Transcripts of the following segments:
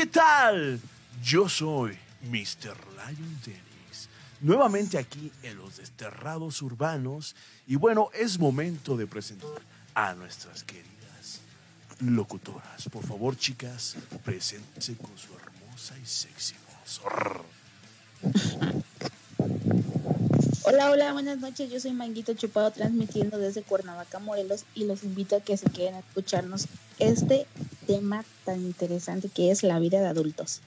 ¿qué tal? Yo soy Mr. Lion Dennis, nuevamente aquí en los desterrados urbanos y bueno, es momento de presentar a nuestras queridas locutoras. Por favor, chicas, preséntense con su hermosa y sexy voz. Hola, hola, buenas noches. Yo soy Manguito Chupado transmitiendo desde Cuernavaca, Morelos y los invito a que se queden a escucharnos este tema tan interesante que es la vida de adultos.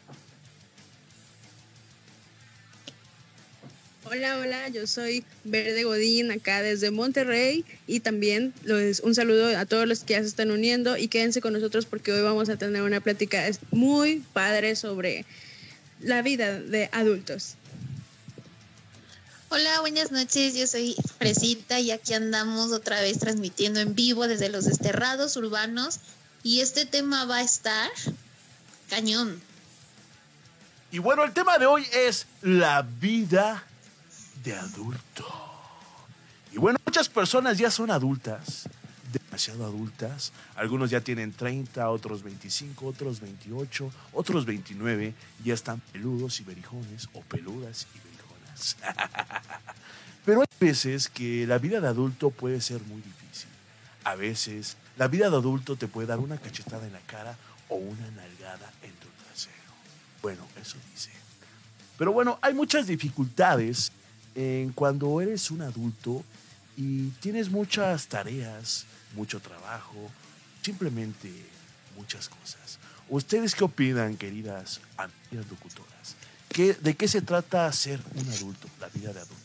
Hola, hola, yo soy Verde Godín acá desde Monterrey y también un saludo a todos los que ya se están uniendo y quédense con nosotros porque hoy vamos a tener una plática muy padre sobre la vida de adultos. Hola, buenas noches. Yo soy Fresita y aquí andamos otra vez transmitiendo en vivo desde los desterrados urbanos. Y este tema va a estar cañón. Y bueno, el tema de hoy es la vida de adulto. Y bueno, muchas personas ya son adultas, demasiado adultas. Algunos ya tienen 30, otros 25, otros 28, otros 29. Ya están peludos y berijones o peludas y berijones Pero hay veces que la vida de adulto puede ser muy difícil. A veces la vida de adulto te puede dar una cachetada en la cara o una nalgada en tu trasero. Bueno, eso dice. Pero bueno, hay muchas dificultades en cuando eres un adulto y tienes muchas tareas, mucho trabajo, simplemente muchas cosas. ¿Ustedes qué opinan, queridas amigas locutoras? ¿De qué se trata ser un adulto, la vida de adulto?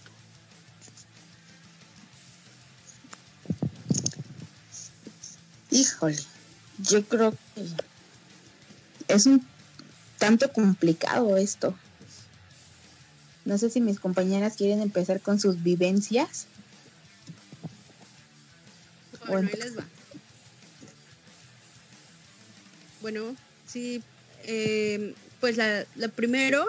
Híjole, yo creo que es un tanto complicado esto. No sé si mis compañeras quieren empezar con sus vivencias. Bueno, ahí les va. Bueno, sí, eh, pues la, la primero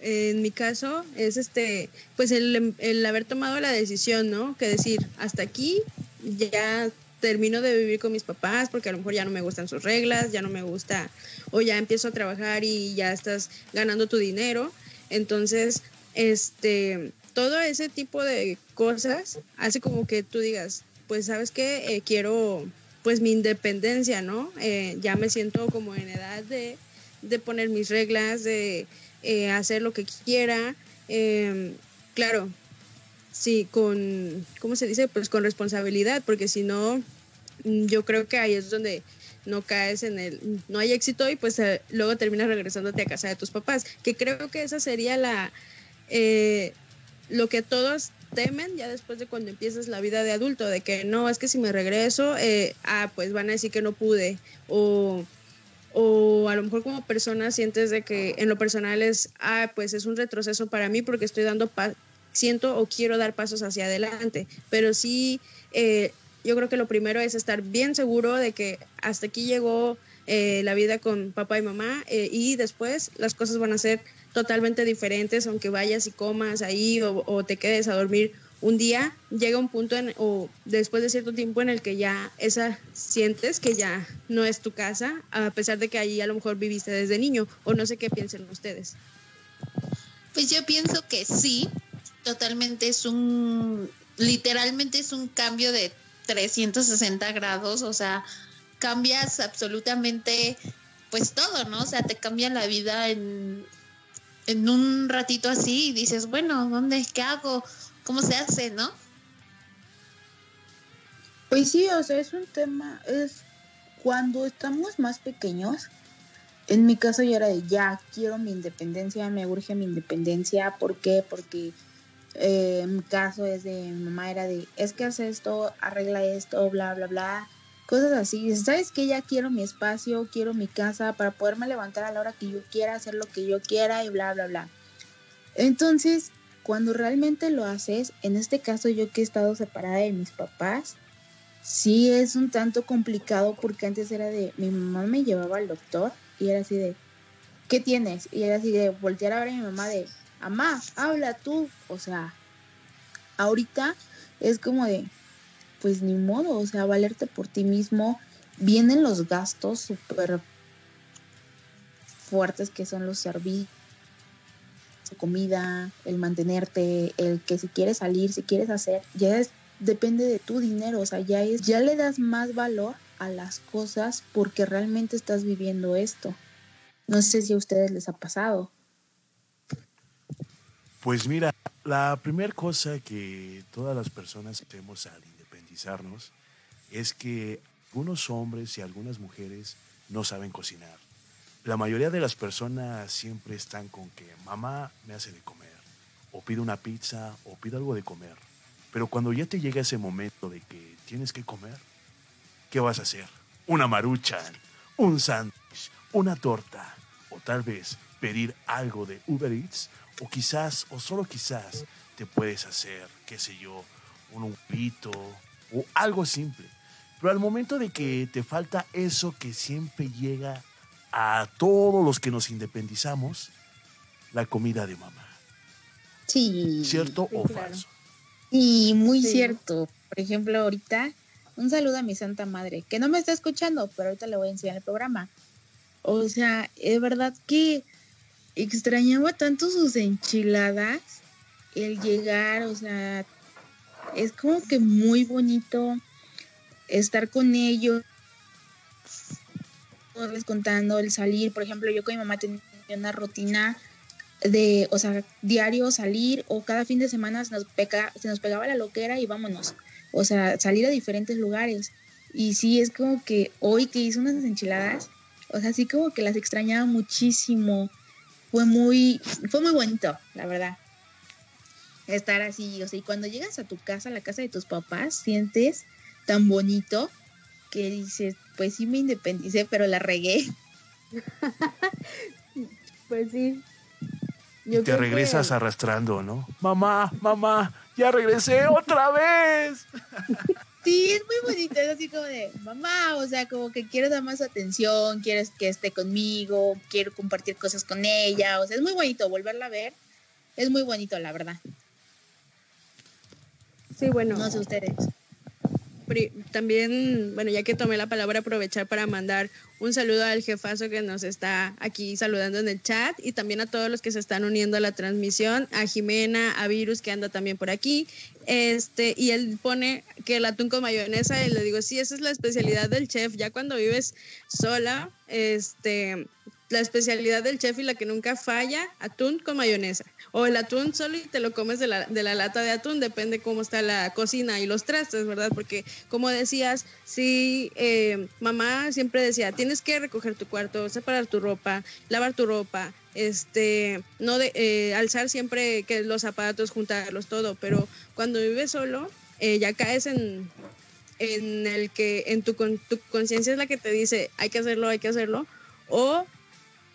en mi caso es este, pues el, el, haber tomado la decisión, ¿no? Que decir, hasta aquí ya termino de vivir con mis papás porque a lo mejor ya no me gustan sus reglas, ya no me gusta, o ya empiezo a trabajar y ya estás ganando tu dinero. Entonces, este, todo ese tipo de cosas hace como que tú digas, pues sabes que eh, quiero pues mi independencia, ¿no? Eh, ya me siento como en edad de, de poner mis reglas, de eh, hacer lo que quiera. Em, claro, sí, con, ¿cómo se dice? Pues con responsabilidad, porque si no, mm, yo creo que ahí es donde no caes en el, no hay éxito y pues eh, luego terminas regresándote a casa de tus papás, que creo que esa sería la, eh, lo que todos temen ya después de cuando empiezas la vida de adulto, de que no, es que si me regreso, ah, pues van a decir que no pude, o o a lo mejor como persona sientes de que en lo personal es, ah, pues es un retroceso para mí porque estoy dando, siento o quiero dar pasos hacia adelante, pero sí, eh, yo creo que lo primero es estar bien seguro de que hasta aquí llegó eh, la vida con papá y mamá eh, y después las cosas van a ser totalmente diferentes, aunque vayas y comas ahí o, te quedes a dormir un día llega un punto o después de cierto tiempo en el que ya esa sientes que ya no es tu casa, a pesar de que allí a lo mejor viviste desde niño, o no sé qué piensen ustedes. Pues yo pienso que sí, totalmente es un, literalmente es un cambio de 360 grados, o sea, cambias absolutamente pues todo, ¿no? O sea, te cambia la vida en, en un ratito así y dices, bueno, ¿dónde? ¿Qué hago? cómo se hace, ¿no? Pues sí, o sea, es un tema, es cuando estamos más pequeños, en mi caso yo era de ya, quiero mi independencia, me urge mi independencia, ¿por qué? Porque eh, mi caso es de, mi mamá era de, es que hace esto, arregla esto, bla, bla, bla, cosas así. ¿Sabes que Ya quiero mi espacio, quiero mi casa para poderme levantar a la hora que yo quiera, hacer lo que yo quiera y bla, bla, bla. Entonces, cuando realmente lo haces, en este caso yo que he estado separada de mis papás, sí es un tanto complicado porque antes era de, mi mamá me llevaba al doctor y era así de, ¿qué tienes? Y era así de voltear a ver a mi mamá de, mamá, habla tú. O sea, ahorita es como de, pues ni modo, o sea, valerte por ti mismo. Vienen los gastos súper fuertes que son los servicios, comida, el mantenerte, el que si quieres salir, si quieres hacer, ya es depende de tu dinero, o sea, ya es ya le das más valor a las cosas porque realmente estás viviendo esto. No sé si a ustedes les ha pasado. Pues mira, la primera cosa que todas las personas tenemos al independizarnos es que algunos hombres y algunas mujeres no saben cocinar. La mayoría de las personas siempre están con que mamá me hace de comer, o pide una pizza, o pide algo de comer. Pero cuando ya te llega ese momento de que tienes que comer, ¿qué vas a hacer? Una maruchan, un sándwich, una torta, o tal vez pedir algo de Uber Eats o quizás, o solo quizás, te puedes hacer, qué sé yo, un huevito o algo simple. Pero al momento de que te falta eso que siempre llega a todos los que nos independizamos, la comida de mamá. Sí. ¿Cierto o falso? Sí, muy cierto. Por ejemplo, ahorita, un saludo a mi santa madre, que no me está escuchando, pero ahorita le voy a enseñar el programa. O sea, es verdad que extrañaba tanto sus enchiladas, el llegar, o sea, es como que muy bonito estar con ellos, contando, el salir, por ejemplo, yo con mi mamá tenía una rutina de, o sea, diario salir o cada fin de semana se nos, pega, se nos pegaba la loquera y vámonos, o sea, salir a diferentes lugares. Y sí, es como que hoy que hice unas enchiladas, o sea, sí como que las extrañaba muchísimo fue muy, fue muy bonito, la verdad. Estar así, o sea, y cuando llegas a tu casa, a la casa de tus papás, sientes tan bonito que dices, pues sí me independicé, pero la regué. pues sí. y te regresas arrastrando, ¿no? Mamá, mamá, ya regresé otra vez. Sí, es muy bonito, es así como de mamá, o sea, como que quieres dar más atención, quieres que esté conmigo, quiero compartir cosas con ella, o sea, es muy bonito volverla a ver, es muy bonito, la verdad. Sí, bueno. No sé ustedes también, bueno, ya que tomé la palabra, aprovechar para mandar un saludo al jefazo que nos está aquí saludando en el chat y también a todos los que se están uniendo a la transmisión, a Jimena, a Virus que anda también por aquí. Este, y él pone que el atún con mayonesa y le digo, sí, esa es la especialidad del chef. Ya cuando vives sola, este, la especialidad del chef y la que nunca falla, atún con mayonesa. O el atún solo y te lo comes de la, de la lata de atún, depende cómo está la cocina y los trastes, ¿verdad? Porque como decías, sí, eh, mamá siempre decía, tienes que recoger tu cuarto, separar tu ropa, lavar tu ropa, este, no de, eh, alzar siempre que los zapatos, juntarlos, todo, pero cuando vives solo, eh, ya caes en, en el que en tu, tu conciencia es la que te dice, hay que hacerlo, hay que hacerlo, o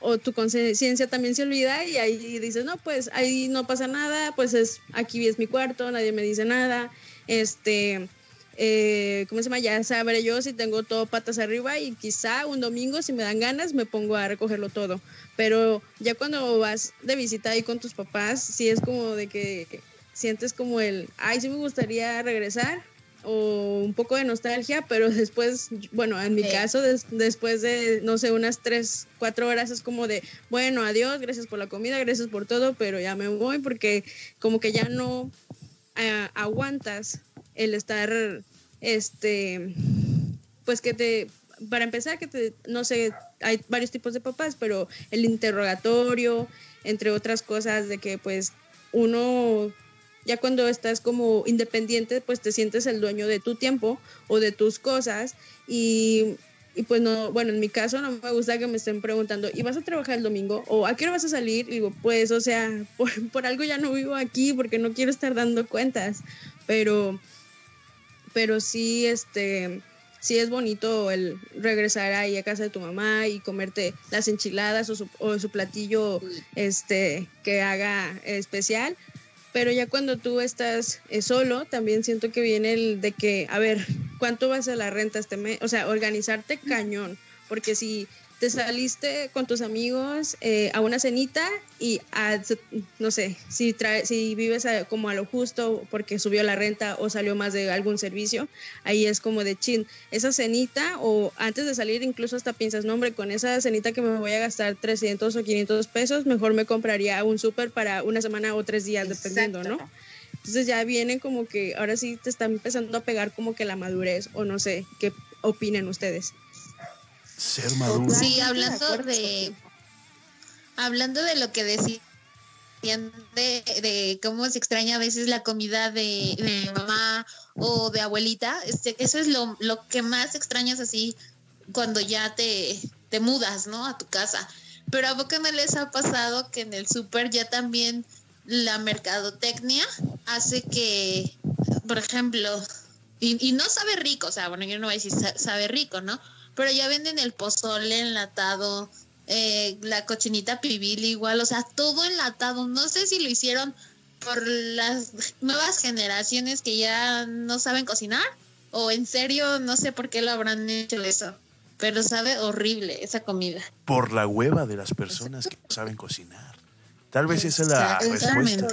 o tu conciencia también se olvida y ahí dices, no, pues ahí no pasa nada, pues es, aquí es mi cuarto, nadie me dice nada, este, eh, ¿cómo se llama? Ya sabré yo si tengo todo patas arriba y quizá un domingo, si me dan ganas, me pongo a recogerlo todo. Pero ya cuando vas de visita ahí con tus papás, sí es como de que sientes como el, ay, sí me gustaría regresar, o un poco de nostalgia, pero después, bueno, en mi caso, después de, no sé, unas tres, cuatro horas es como de, bueno, adiós, gracias por la comida, gracias por todo, pero ya me voy porque como que ya no eh, aguantas el estar, este, pues que te, para empezar, que te, no sé, hay varios tipos de papás, pero el interrogatorio, entre otras cosas, de que pues uno ya cuando estás como independiente, pues te sientes el dueño de tu tiempo o de tus cosas y, pues no, bueno, en mi caso no me gusta que me estén preguntando, ¿y vas a trabajar el domingo? ¿O a qué hora vas a salir? Y digo, pues, o sea, por, por algo ya no vivo aquí porque no quiero estar dando cuentas, pero, pero sí, este, sí es bonito el regresar ahí a casa de tu mamá y comerte las enchiladas o su, o su platillo este que haga especial pero ya cuando tú estás eh, solo, también siento que viene el de que, a ver, ¿cuánto vas a la renta este mes? O sea, organizarte cañón, porque si te saliste con tus amigos eh, a una cenita y no sé, si, trae, si vives como a lo justo porque subió la renta o salió más de algún servicio, ahí es como de chin, esa cenita o antes de salir incluso hasta piensas, no hombre, con esa cenita que me voy a gastar 300 o 500 pesos, mejor me compraría un súper para una semana o tres días, dependiendo, ¿no? Entonces ya vienen como que ahora sí te están empezando a pegar como que la madurez o no sé, ¿qué opinen ustedes? Ser maduro. Sí, hablando de hablando de lo que decían de, de, cómo se extraña a veces la comida de, mamá o de abuelita, este, eso es lo, lo, que más extrañas así cuando ya te, te mudas, ¿no? A tu casa. Pero a poco no les ha pasado que en el súper ya también la mercadotecnia hace que, por ejemplo, y, y, no sabe rico, o sea, bueno, yo no voy a decir sabe rico, ¿no? Pero ya venden el pozole enlatado, eh, la cochinita pibil igual, o sea, todo enlatado. No sé si lo hicieron por las nuevas generaciones que ya no saben cocinar o en serio no sé por qué lo habrán hecho eso, pero sabe horrible esa comida. Por la hueva de las personas que no saben cocinar. Tal vez esa es la respuesta.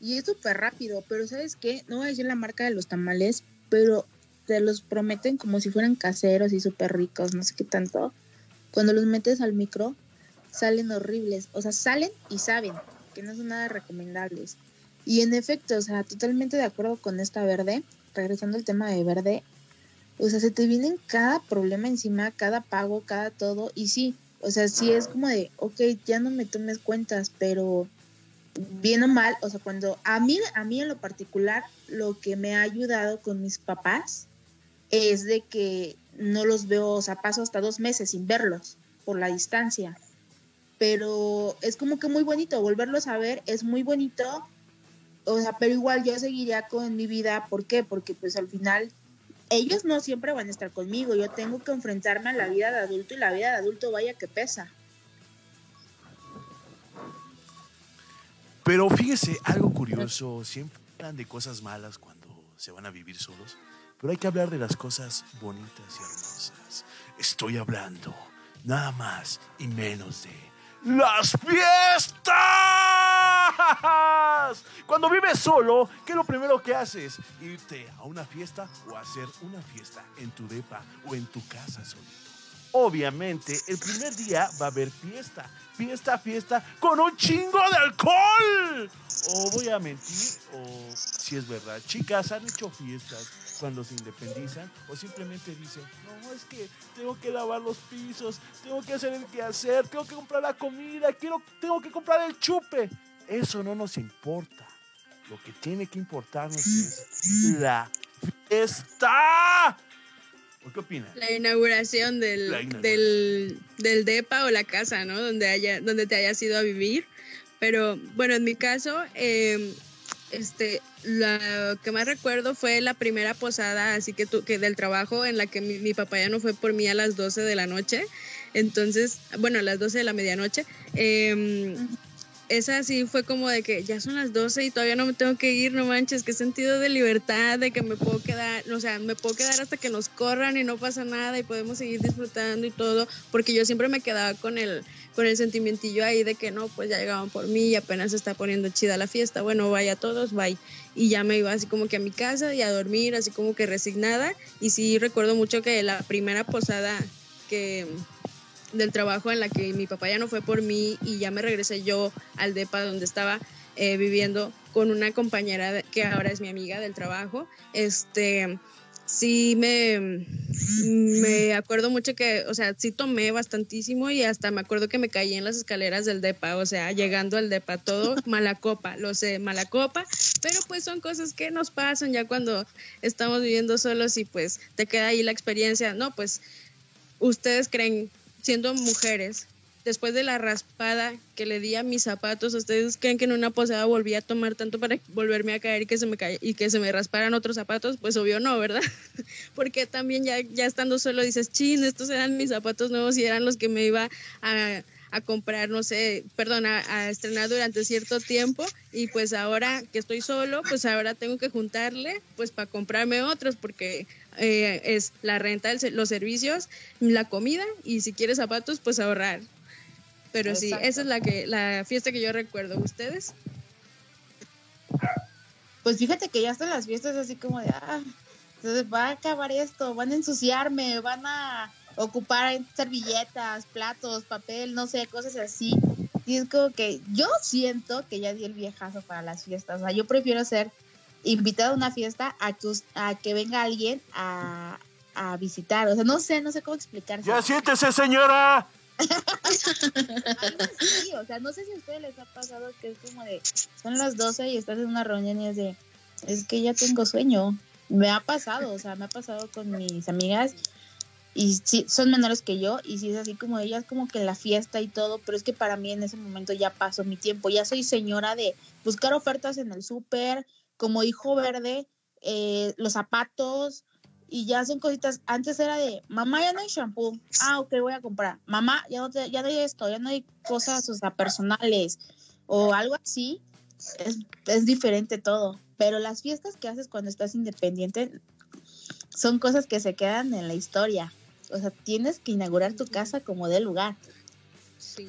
Y es súper rápido, pero ¿sabes qué? No voy a decir la marca de los tamales, pero te los prometen como si fueran caseros y súper ricos, no sé qué tanto. Cuando los metes al micro, salen horribles. O sea, salen y saben que no son nada recomendables. Y en efecto, o sea, totalmente de acuerdo con esta verde, regresando al tema de verde, o sea, se te vienen cada problema encima, cada pago, cada todo, y sí, o sea, sí es como de, ok, ya no me tomes cuentas, pero bien o mal, o sea, cuando a mí, a mí en lo particular, lo que me ha ayudado con mis papás es de que no los veo, o sea, paso hasta dos meses sin verlos por la distancia. Pero es como que muy bonito, volverlos a ver es muy bonito, o sea, pero igual yo seguiría con mi vida, ¿por qué? Porque pues al final ellos no siempre van a estar conmigo, yo tengo que enfrentarme a la vida de adulto y la vida de adulto vaya que pesa. Pero fíjese, algo curioso, siempre hablan de cosas malas cuando se van a vivir solos. Pero hay que hablar de las cosas bonitas y hermosas. Estoy hablando nada más y menos de las fiestas. Cuando vives solo, ¿qué es lo primero que haces? Irte a una fiesta o hacer una fiesta en tu depa o en tu casa solito. Obviamente, el primer día va a haber fiesta, fiesta, fiesta, con un chingo de alcohol. O voy a mentir, o si es verdad, chicas han hecho fiestas cuando se independizan o simplemente dicen, no, es que tengo que lavar los pisos, tengo que hacer el quehacer, tengo que comprar la comida, quiero, tengo que comprar el chupe. Eso no nos importa. Lo que tiene que importarnos es la fiesta. ¿Qué opinas? La inauguración del, Del, del, DEPA o la casa, ¿no? Donde, haya, donde te hayas ido a vivir. Pero bueno, en mi caso, eh, este, lo que más recuerdo fue la primera posada, así que, que del trabajo, en la que mi, papá ya no fue por mí a las 12 de la noche. Entonces, bueno, a las 12 de la medianoche. Eh, esa sí fue como de que ya son las 12 y todavía no me tengo que ir, no manches, qué sentido de libertad, de que me puedo quedar, o sea, me puedo quedar hasta que nos corran y no pasa nada y podemos seguir disfrutando y todo, porque yo siempre me quedaba con el, con el sentimientillo ahí de que no, pues ya llegaban por mí y apenas se está poniendo chida la fiesta, bueno, vaya todos, bye. Y ya me iba así como que a mi casa y a dormir, así como que resignada. Y sí recuerdo mucho que la primera posada que del trabajo en la que mi papá ya no fue por mí y ya me regresé yo al DEPA donde estaba eh, viviendo con una compañera que ahora es mi amiga del trabajo. Este, sí me, me acuerdo mucho que, o sea, sí tomé bastantísimo y hasta me acuerdo que me caí en las escaleras del DEPA, o sea, llegando al DEPA, todo mala copa, lo sé, mala copa, pero pues son cosas que nos pasan ya cuando estamos viviendo solos y pues te queda ahí la experiencia, no, pues ustedes creen siendo mujeres, después de la raspada que le di a mis zapatos, ¿ustedes creen que en una posada volví a tomar tanto para volverme a caer y que se me y que se me rasparan otros zapatos? Pues obvio no, ¿verdad? Porque también ya, ya estando solo dices, chin, estos eran mis zapatos nuevos y eran los que me iba a, a comprar, no sé, perdón, a, estrenar durante cierto tiempo y pues ahora que estoy solo, pues ahora tengo que juntarle pues para comprarme otros porque eh, es la renta, los servicios, la comida y si quieres zapatos, pues ahorrar. Pero sí, esa es la que la fiesta que yo recuerdo. ¿Ustedes? Pues fíjate que ya están las fiestas así como de, ah, va a acabar esto, van a ensuciarme, van a ocupar servilletas, platos, papel, no sé, cosas así. Y es como que yo siento que ya di el viejazo para las fiestas. O sea, yo prefiero ser invitada a una fiesta a que, a que venga alguien a, a visitar. O sea, no sé, no sé cómo explicarse. Ya siéntese, señora. o sea, no sé si a ustedes les ha pasado que es como de, son las 12 y estás en una reunión y es de, es que ya tengo sueño. Me ha pasado, o sea, me ha pasado con mis amigas y sí, son menores que yo y sí es así como ellas como que la fiesta y todo, pero es que para mí en ese momento ya pasó mi tiempo, ya soy señora de buscar ofertas en el súper, como hijo verde, eh, los zapatos, y ya son cositas. Antes era de, mamá, ya no hay shampoo. Ah, ok, voy a comprar. Mamá, ya no, ya no hay esto, ya no hay cosas, o sea, personales o algo así. Es, es diferente todo. Pero las fiestas que haces cuando estás independiente son cosas que se quedan en la historia. O sea, tienes que inaugurar tu casa como de lugar. Sí.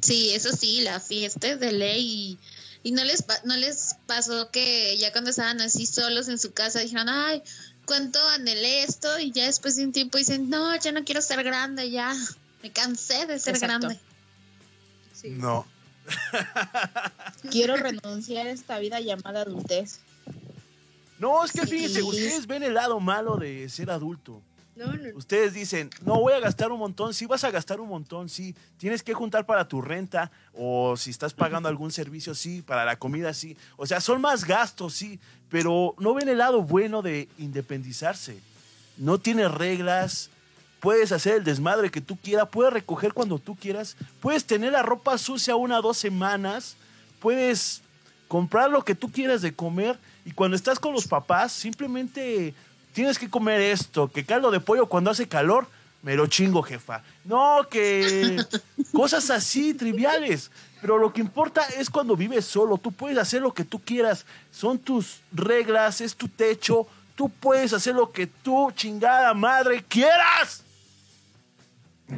Sí, eso sí, la fiesta es de ley. Y, y no, les, no les pasó que ya cuando estaban así solos en su casa dijeron, ay, cuánto anhelé esto y ya después de un tiempo dicen, no, ya no quiero ser grande, ya me cansé de ser grande. No. quiero renunciar a esta vida llamada adultez. No, es que fíjense, ustedes ven el lado malo de ser adulto. Ustedes dicen, no voy a gastar un montón, sí vas a gastar un montón, sí, tienes que juntar para tu renta o si estás pagando algún servicio, sí, para la comida, sí. O sea, son más gastos, sí, pero no ven el lado bueno de independizarse. No tienes reglas, puedes hacer el desmadre que tú quieras, puedes recoger cuando tú quieras, puedes tener la ropa sucia una o dos semanas, puedes comprar lo que tú quieras de comer y cuando estás con los papás simplemente tienes que comer esto, que caldo de pollo cuando hace calor, me lo chingo, jefa. No, que cosas así triviales. Pero lo que importa es cuando vives solo. Tú puedes hacer lo que tú quieras. Son tus reglas, es tu techo. Tú puedes hacer lo que tú, chingada madre, quieras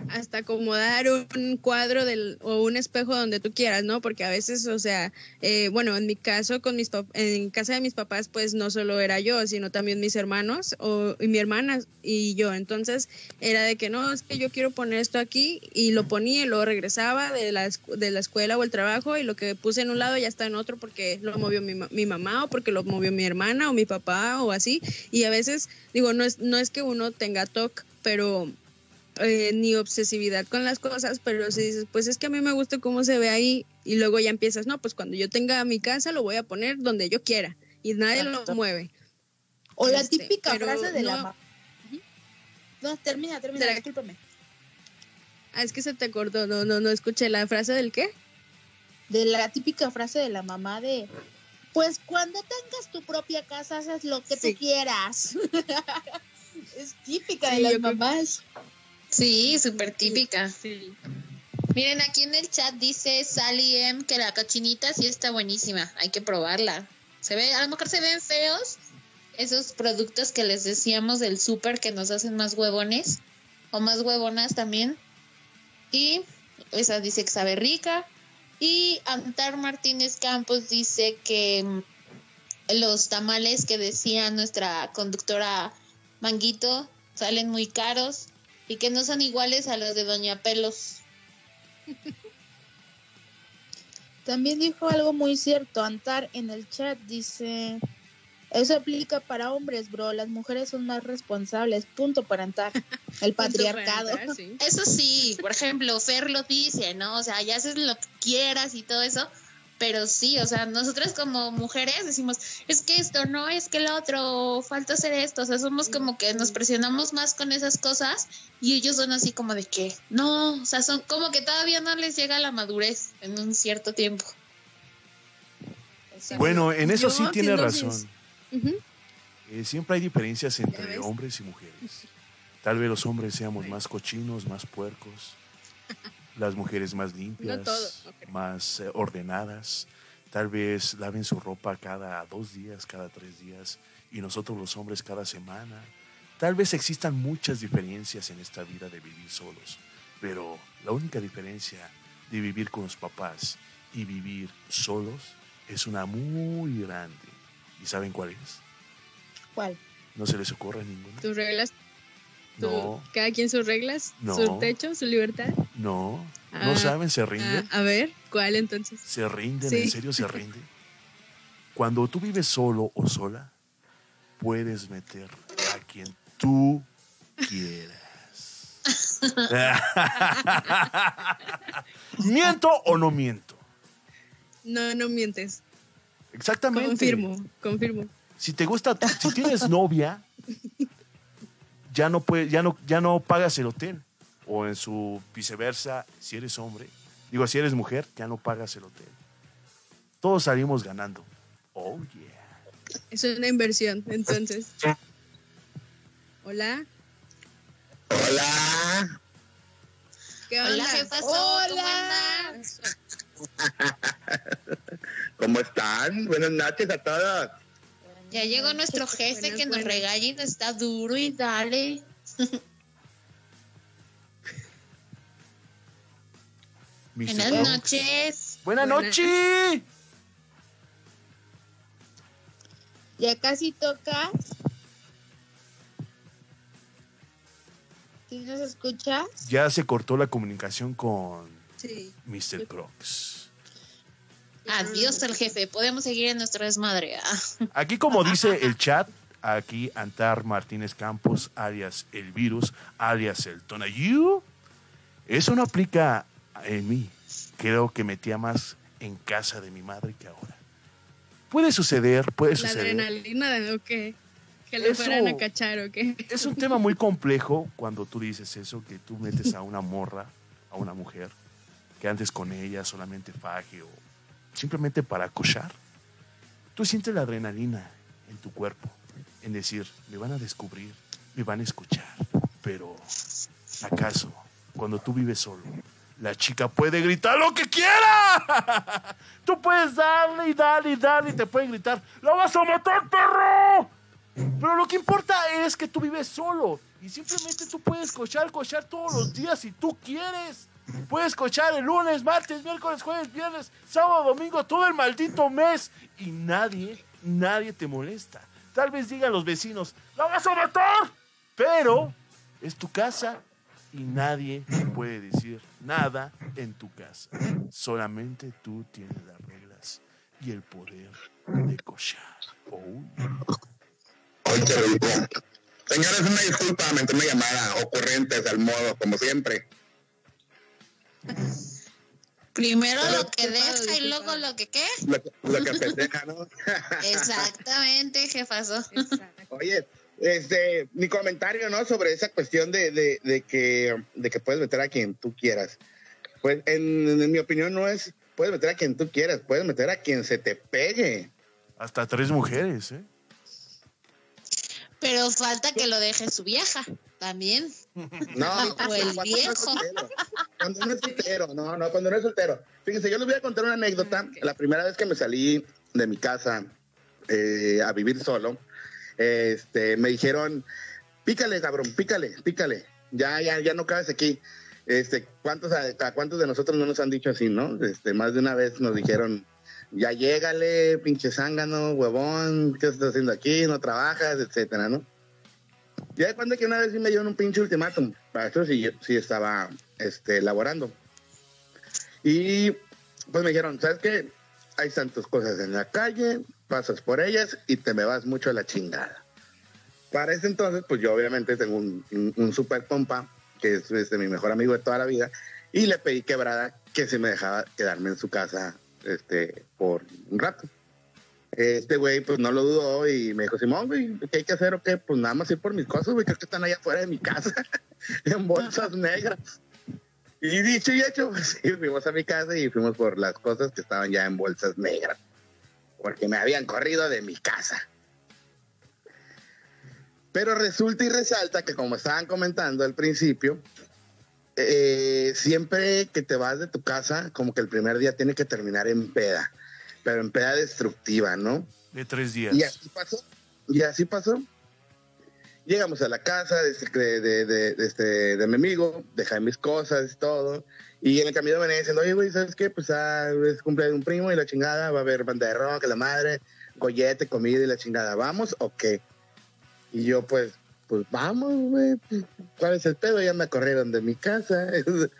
hasta acomodar un cuadro del, o un espejo donde tú quieras, ¿no? Porque a veces, o sea, eh, bueno, en mi caso, con mis en casa de mis papás, pues no solo era yo, sino también mis hermanos o, y mi hermana y yo. Entonces era de que no, es que yo quiero poner esto aquí y lo ponía y luego regresaba de la, de la escuela o el trabajo y lo que puse en un lado ya está en otro porque lo movió mi, mi mamá o porque lo movió mi hermana o mi papá o así. Y a veces, digo, no es, no es que uno tenga TOC, pero eh, ni obsesividad con las cosas, pero si dices, pues es que a mí me gusta cómo se ve ahí y luego ya empiezas, no, pues cuando yo tenga mi casa lo voy a poner donde yo quiera y nadie lo mueve. O la este, típica frase de la mamá. No, termina, termina, discúlpame. Ah, es que se te acordó, no, no, no escuché la frase del qué. De la típica frase de la mamá de, pues cuando tengas tu propia casa haces lo que tú quieras. es típica de las mamás. Sí, súper típica. Miren, aquí en el chat dice Sally M que la cochinita sí está buenísima. Hay que probarla. Se ve, a lo mejor se ven feos esos productos que les decíamos del súper que nos hacen más huevones o más huevonas también. Y esa dice que sabe rica. Y Antar Martínez Campos dice que los tamales que decía nuestra conductora Manguito salen muy caros y que no son iguales a los de Doña Pelos. También dijo algo muy cierto, Antar en el chat dice, eso aplica para hombres, bro, las mujeres son más responsables, punto para Antar, el patriarcado. Eso sí, por ejemplo, Fer lo dice, ¿no? O sea, ya haces lo que quieras y todo eso, pero sí, o sea, nosotras como mujeres decimos, es que esto, no, es que el otro, falta hacer esto, o sea, somos como que nos presionamos más con esas cosas y ellos son así como de que, no, o sea, son como que todavía no les llega la madurez en un cierto tiempo. Bueno, en eso sí tiene razón. Eh, siempre hay diferencias entre hombres y mujeres. Tal vez los hombres seamos más cochinos, más puercos. las mujeres más limpias, No todo, ok. más eh, ordenadas. Tal vez laven su ropa cada dos días, cada tres días, y nosotros los hombres cada semana. Tal vez existan muchas diferencias en esta vida de vivir solos, pero la única diferencia de vivir con los papás y vivir solos es una muy grande. ¿Y saben cuál es? ¿Cuál? ¿No se les ocurre ninguna? Tus reglas, tu- No, cada quien sus reglas, No. su techo, su libertad. No, no Ah, saben, se rinden. Ah, a ver, ¿cuál entonces? Se rinden, Sí. en serio se rinden. Cuando tú vives solo o sola, puedes meter a quien tú quieras. ¿Miento o no miento? No, no mientes. Exactamente. Confirmo, confirmo. Si te gusta, si tienes novia, ya no puede, ya no, ya no pagas el hotel. O en su viceversa, si eres hombre, digo, si eres mujer, ya no pagas el hotel. Todos salimos ganando. Oh yeah. Es una inversión, entonces. Hola, Hola. ¿qué onda? Hola, jefa. ¿Cómo Hola. ¿Cómo están? Buenas noches a todos. Ya llegó nuestro jefe Buenas, que nos buenas. regaña y nos está duro y dale. Buenas noches. Buenas noches. Ya casi toca. ¿Sí nos escuchas? Ya se cortó la comunicación con Sí. Mr. Crocs. Adiós al jefe. Podemos seguir en nuestro desmadre. Ah. Aquí como dice el chat, aquí Antar Martínez Campos, alias el virus, alias el Tonayu. Eso no aplica en mí. Creo que metía más en casa de mi madre que ahora. Puede suceder, puede ¿La suceder. adrenalina o qué? ¿Que le Eso- fueran a cachar o qué? Es un tema muy complejo cuando tú dices eso, que tú metes a una morra, a una mujer, que andes con ella solamente faje o simplemente para cochar. Tú sientes la adrenalina en tu cuerpo, en decir, me van a descubrir, me van a escuchar, pero ¿acaso cuando tú vives solo, la chica puede gritar lo que quiera? Tú puedes darle y darle y darle y te pueden gritar, ¡la vas a matar, perro! Pero lo que importa es que tú vives solo y simplemente tú puedes cochar, cochar todos los días si tú quieres. Puedes cochar el lunes, martes, miércoles, jueves, viernes, sábado, domingo, todo el maldito mes y nadie, nadie te molesta. Tal vez digan los vecinos, ¡la vas a matar! Pero es tu casa y nadie puede decir nada en tu casa. Solamente tú tienes las reglas y el poder de cochar. Oh. Señores, una disculpa, me entró una llamada ocurrentes al modo, como siempre. Primero Pero lo que deja y luego lo que qué. Lo, que- lo que festeja, ¿no? Exactamente, jefazo. Exacto. Oye, este, mi comentario, ¿no? Sobre esa cuestión de, de, de que, de que puedes meter a quien tú quieras. Pues, en, en mi opinión, no es puedes meter a quien tú quieras, puedes meter a quien se te pegue. hasta tres mujeres, ¿eh? Pero falta que lo deje su vieja también. No, O el cuando no es viejo. soltero. Cuando no es soltero, no, no, cuando no es soltero. Fíjense, yo les voy a contar una anécdota. La primera vez que me salí de mi casa eh, a vivir solo, este, me dijeron, pícale, cabrón, pícale, pícale. Ya, ya, ya no cabes aquí. Este, ¿cuántos, a, cuántos de nosotros no nos han dicho así, no? Este, más de una vez nos dijeron, ya llégale, pinche zángano, huevón, ¿qué estás haciendo aquí? No trabajas, etcétera, ¿no? Ya de cuenta que una vez sí me dieron un pinche ultimátum. Para eso sí, sí estaba este, laborando. Y pues me dijeron, ¿sabes qué? Hay tantas cosas en la calle, pasas por ellas y te me vas mucho a la chingada. Para ese entonces, pues yo obviamente tengo un, un, un super compa, que es este, mi mejor amigo de toda la vida, y le pedí quebrada que se me dejaba quedarme en su casa este, por un rato. Este güey, pues no lo dudó y me dijo, Simón, güey, ¿qué hay que hacer o qué? Pues nada más ir por mis cosas, güey, creo que están allá afuera de mi casa, en bolsas negras. Y dicho y hecho, pues sí, fuimos a mi casa y fuimos por las cosas que estaban ya en bolsas negras, porque me habían corrido de mi casa. Pero resulta y resalta que como estaban comentando al principio, eh, siempre que te vas de tu casa, como que el primer día tiene que terminar en peda, pero en peda destructiva, ¿no? De tres días. Y así pasó. Y así pasó. Llegamos a la casa de, este- de, de, de- este, mi amigo, dejé mis cosas y todo. Y en el camino venía diciendo, oye, güey, ¿sabes qué? Pues ah, es cumpleaños de un primo y la chingada, va a haber banda de rock, la madre, gollete, comida y la chingada. ¿Vamos o qué? Y yo, pues, pues vamos, güey. pues, ¿Cuál es el pedo? Ya me corrieron de mi casa.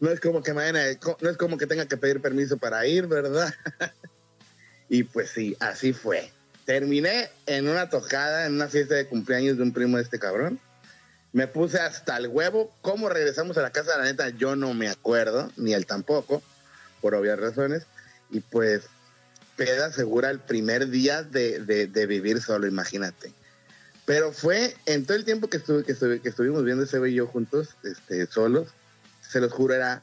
No es como que me vayan a- no es como que tenga que pedir permiso para ir, ¿verdad? y pues sí, así fue. Terminé en una tocada, en una fiesta de cumpleaños de un primo de este cabrón. Me puse hasta el huevo. ¿Cómo regresamos a la casa? La neta, yo no me acuerdo, ni él tampoco, por obvias razones. Y pues, peda segura el primer día de, de- de vivir solo, imagínate. Pero fue en todo el tiempo que, estuve, que, estuve- que estuvimos viendo ese güey y yo juntos, este, solos, se los juro, era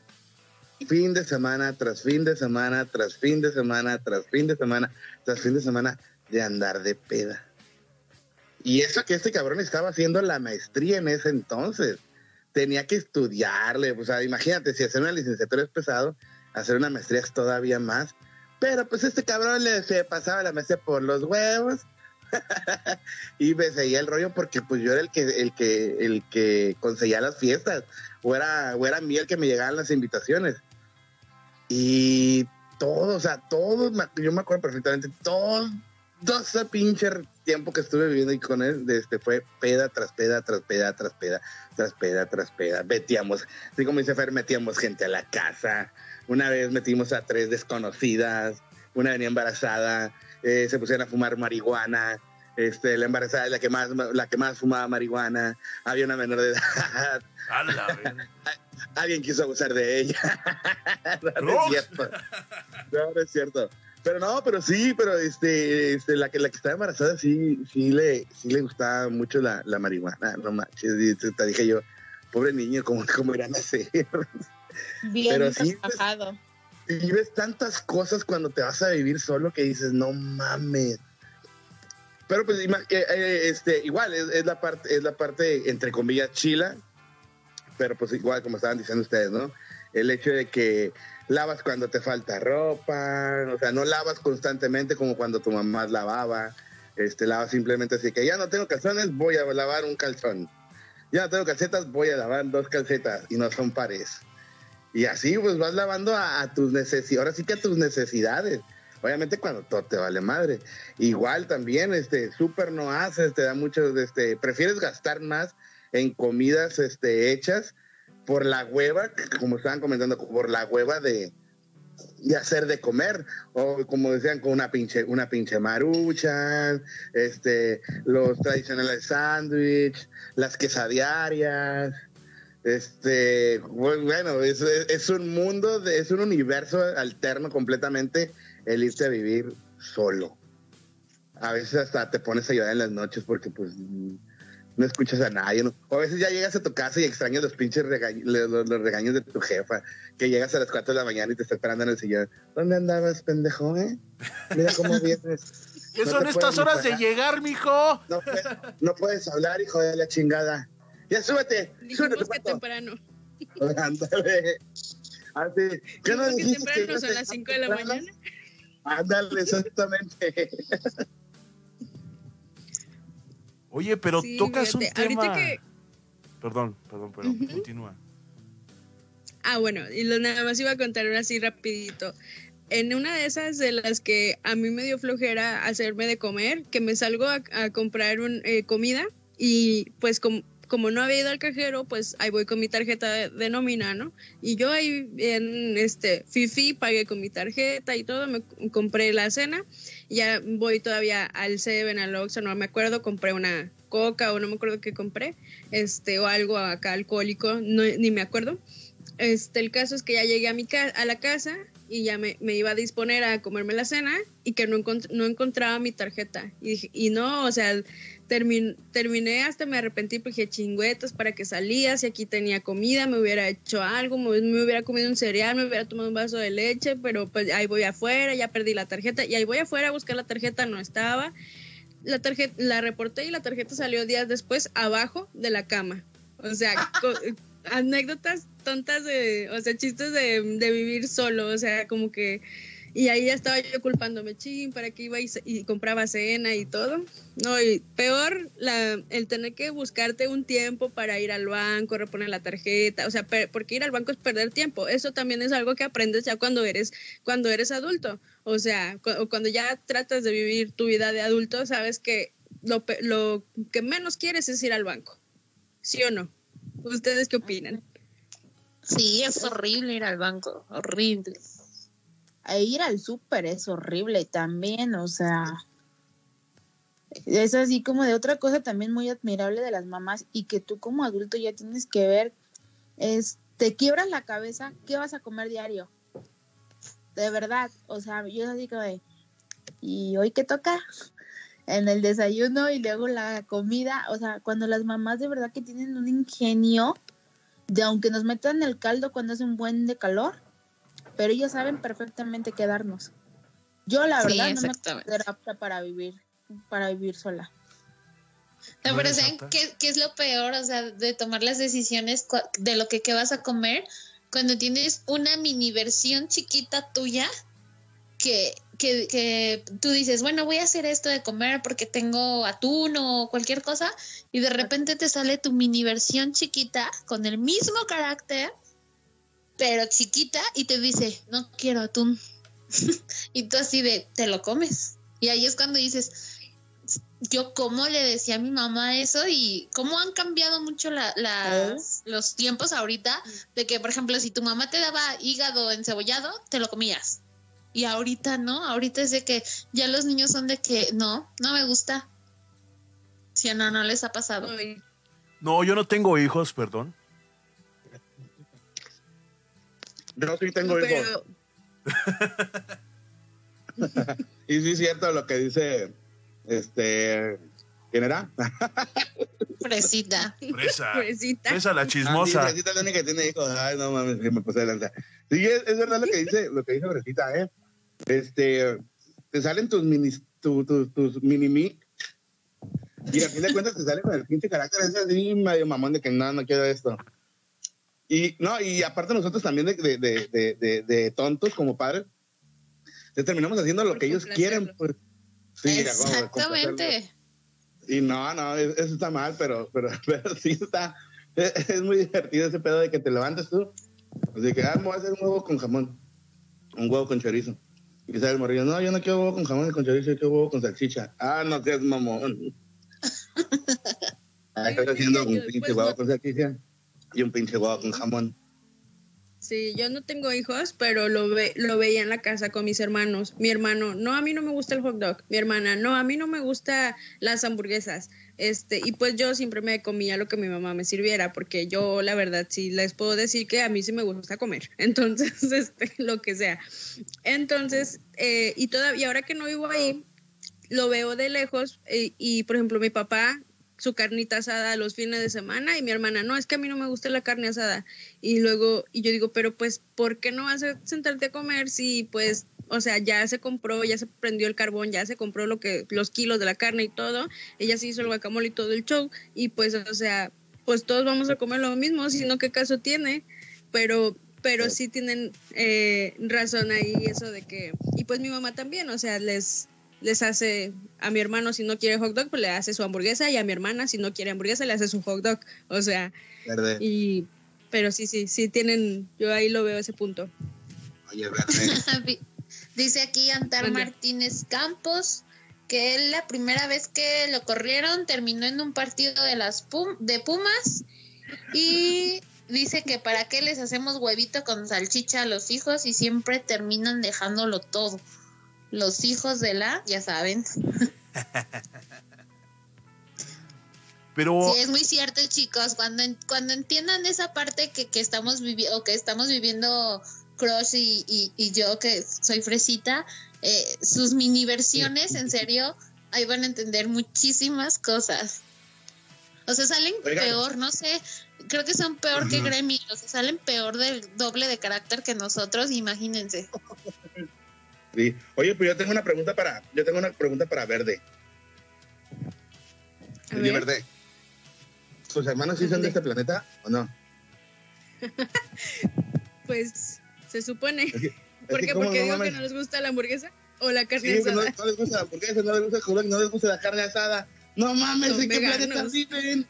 fin de semana tras fin de semana, tras fin de semana, tras fin de semana, tras fin de semana de andar de peda. Y eso que este cabrón estaba haciendo la maestría en ese entonces. Tenía que estudiarle. O sea, imagínate, si hacer una licenciatura es pesado, hacer una maestría es todavía más. Pero pues este cabrón le se pasaba la maestría por los huevos. y me seguía el rollo porque pues yo era el que, el que, el que conseguía las fiestas. O era, o era mí el que me llegaban las invitaciones. Y todos, o sea, todos, yo me acuerdo perfectamente, todos 12 pinche tiempo que estuve viviendo ahí con él, este, fue peda tras peda, tras peda, tras peda, tras peda, tras peda. Metíamos, así como dice Fer, metíamos gente a la casa. Una vez metimos a tres desconocidas, una venía embarazada, eh, se pusieron a fumar marihuana. Este, la embarazada es la que más la que más fumaba marihuana, había una menor de edad. Alguien quiso abusar de ella. no, es cierto. No, no es cierto. Pero no, pero sí, pero este, este, la que la que estaba embarazada sí, sí le, sí le gustaba mucho la, la marihuana. No manches, te, dije yo, pobre niño, ¿cómo, cómo irán a hacer? Bien Pero sí, y ves tantas cosas cuando te vas a vivir solo que dices, no mames. Pero pues eh, eh, este, igual es, es la parte, es la parte entre comillas chila, pero pues igual como estaban diciendo ustedes, ¿no? El hecho de que lavas cuando te falta ropa, o sea, no lavas constantemente como cuando tu mamá lavaba, este, lavas simplemente así que ya no tengo calzones, voy a lavar un calzón. Ya no tengo calcetas, voy a lavar dos calcetas y no son pares. Y así pues vas lavando a, tus necesidades, ahora sí que a tus necesidades. Obviamente cuando todo te vale madre. Igual también, este, súper no haces, te da mucho, este, prefieres gastar más en comidas, este, hechas por la hueva, como estaban comentando, por la hueva de, de hacer de comer, o como decían, con una pinche, una pinche maruchan, este, los tradicionales sándwich, las quesadiarias, este, bueno, es- es un mundo, de- es un universo alterno completamente el irse a vivir solo. A veces hasta te pones a llorar en las noches porque pues no escuchas a nadie. ¿no? O a veces ya llegas a tu casa y extrañas los pinches regaños, los, los regaños de tu jefa, que llegas a las 4 de la mañana y te está esperando en el sillón. ¿Dónde andabas, pendejo, eh? Mira cómo vienes. ¿Qué No son estas puedes horas de llegar, mijo? No, puedes- no puedes hablar, hijo de la chingada. Ya súbete, súbete Dijimos que cuarto. temprano. Ándale. Así. ¿Qué no Dijimos que dijiste temprano no son las 5 de la temprano? mañana. Ándale, exactamente. Oye, pero Sí, tocas un ahorita tema. que- Perdón, perdón, pero continúa. Ah, bueno, y lo nada más iba a contar una así rapidito. En una de esas de las que a mí me dio flojera hacerme de comer, que me salgo a, a comprar un, eh, comida y pues com- como no había ido al cajero, pues ahí voy con mi tarjeta de, de nómina, ¿no? Y yo ahí en este Fifi pagué con mi tarjeta y todo, me compré la cena, ya voy todavía al Seven, al Oxxo, no me acuerdo, compré una coca o no me acuerdo qué compré, este, o algo acá alcohólico, no, ni me acuerdo. Este, el caso es que ya llegué a, mi ca- a la casa y ya me, me iba a disponer a comerme la cena y que no, encont- no encontraba mi tarjeta. Y, y no, o sea, termin- terminé hasta me arrepentí porque dije, chingüetas, para que salías y aquí tenía comida, me hubiera hecho algo, me, me hubiera comido un cereal, me hubiera tomado un vaso de leche, pero pues ahí voy afuera, ya perdí la tarjeta y ahí voy afuera a buscar la tarjeta, no estaba. La tarjeta, la reporté y la tarjeta salió días después abajo de la cama. O sea, anécdotas tontas de, o sea, chistes de, de vivir solo, o sea, como que y ahí ya estaba yo culpándome, ching, ¿para qué iba y, compraba cena y todo? No, y peor la, el tener que buscarte un tiempo para ir al banco, reponer la tarjeta, o sea, porque ir al banco es perder tiempo. Eso también es algo que aprendes ya cuando eres, cuando eres adulto. O sea, cuando ya tratas de vivir tu vida de adulto, sabes que lo, lo que menos quieres es ir al banco. ¿Sí o no? ¿Ustedes qué opinan? Sí, es horrible ir al banco, horrible e ir al súper es horrible también, o sea, es así como de otra cosa también muy admirable de las mamás y que tú como adulto ya tienes que ver, es, te quiebras la cabeza, ¿qué vas a comer diario? De verdad, o sea, yo así como de, ¿y hoy qué toca? En el desayuno y luego la comida, o sea, cuando las mamás de verdad que tienen un ingenio de aunque nos metan el caldo cuando hace un buen de calor, pero ellos saben perfectamente qué darnos. Yo la verdad no me considero apta para vivir, para vivir sola. No, pero ¿saben qué, qué, es lo peor? O sea, de tomar las decisiones de lo que qué vas a comer cuando tienes una mini versión chiquita tuya que, que, que, tú dices, bueno, voy a hacer esto de comer porque tengo atún o cualquier cosa, y de repente te sale tu mini versión chiquita con el mismo carácter pero chiquita y te dice, no quiero atún. y tú así de, te lo comes. Y ahí es cuando dices, yo cómo le decía a mi mamá eso y cómo han cambiado mucho la, los tiempos ahorita de que, por ejemplo, si tu mamá te daba hígado encebollado, te lo comías. Y ahorita no, ahorita es de que ya los niños son de que no, no me gusta. Si no, no les ha pasado. No, yo no tengo hijos, perdón. Yo sí tengo hijos. y sí es cierto lo que dice este ¿quién era? Fresita. Fresa. Fresita. Fresa la chismosa. Ah, sí, Fresita es la única que tiene hijos. Ay, no mames, me puse de lanza. Sí, es, es, verdad lo que dice, lo que dice Fresita, ¿eh? Este, te salen tus mini, tus, tus mini mí y a fin de cuentas te sale con el pinche carácter ese así medio mamón de que no, no quiero esto. Y, no, y aparte nosotros también de, de, de, de tontos como padres, terminamos haciendo lo que ellos quieren. Pues. Sí, Exactamente. Y no, no, eso está mal, pero, pero, pero sí está, es, muy divertido ese pedo de que te levantes tú. Así que, ah, voy a hacer un huevo con jamón, un huevo con chorizo. Y sale el morrillo, no, yo no quiero huevo con jamón y con chorizo, yo quiero huevo con salchicha. Ah, no seas mamón. ah, estás haciendo un pinche pues huevo con salchicha y un pinche huevo con jamón. Sí, yo no tengo hijos, pero lo, ve, lo veía en la casa con mis hermanos. Mi hermano, no, a mí no me gusta el hot dog. Mi hermana, no, a mí no me gusta las hamburguesas. Este, y pues yo siempre me comía lo que mi mamá me sirviera, porque yo, la verdad, sí les puedo decir que a mí sí me gusta comer. Entonces, este, lo que sea. Entonces, eh, y todavía, ahora que no vivo ahí, lo veo de lejos eh, y, por ejemplo, mi papá su carnita asada los fines de semana y mi hermana, no, es que a mí no me gusta la carne asada. Y luego, y yo digo, pero pues, ¿por qué no vas a sentarte a comer si pues, o sea, ya se compró, ya se prendió el carbón, ya se compró lo que, los kilos de la carne y todo, ella se hizo el guacamole y todo el show, y pues, o sea, pues todos vamos a comer lo mismo, sino qué caso tiene, pero pero sí tienen eh, razón ahí eso de que, y pues mi mamá también, o sea, les, les hace a mi hermano si no quiere hot dog, pues le hace su hamburguesa y a mi hermana si no quiere hamburguesa le hace su hot dog. O sea, y pero sí, sí, sí tienen, yo ahí lo veo ese punto. Oye, verde. Dice aquí Antar Martínez Campos que él la primera vez que lo corrieron terminó en un partido de las de Pumas y dice que para qué les hacemos huevito con salchicha a los hijos y siempre terminan dejándolo todo los hijos de la, ya saben. Pero... Sí, es muy cierto, chicos. Cuando, cuando entiendan esa parte que, que estamos viviendo, o que estamos viviendo Crush y, y, yo, que soy fresita, eh, sus mini versiones, en serio, ahí van a entender muchísimas cosas. O sea, salen peor, no sé, creo que son peor que Gremio, o sea, salen peor del doble de carácter que nosotros, imagínense. Oye, pues yo tengo una pregunta para, yo tengo una pregunta para Verde. Verde. ¿Tus hermanos sí son de este planeta o no? Pues se supone. que- ¿Por es qué? que Porque no digo que no les gusta la hamburguesa o la carne Sí, no, asada. no les gusta la hamburguesa, no les gusta el dog, no les gusta la carne asada. No mames, Son ¿en qué planeta veganos. viven?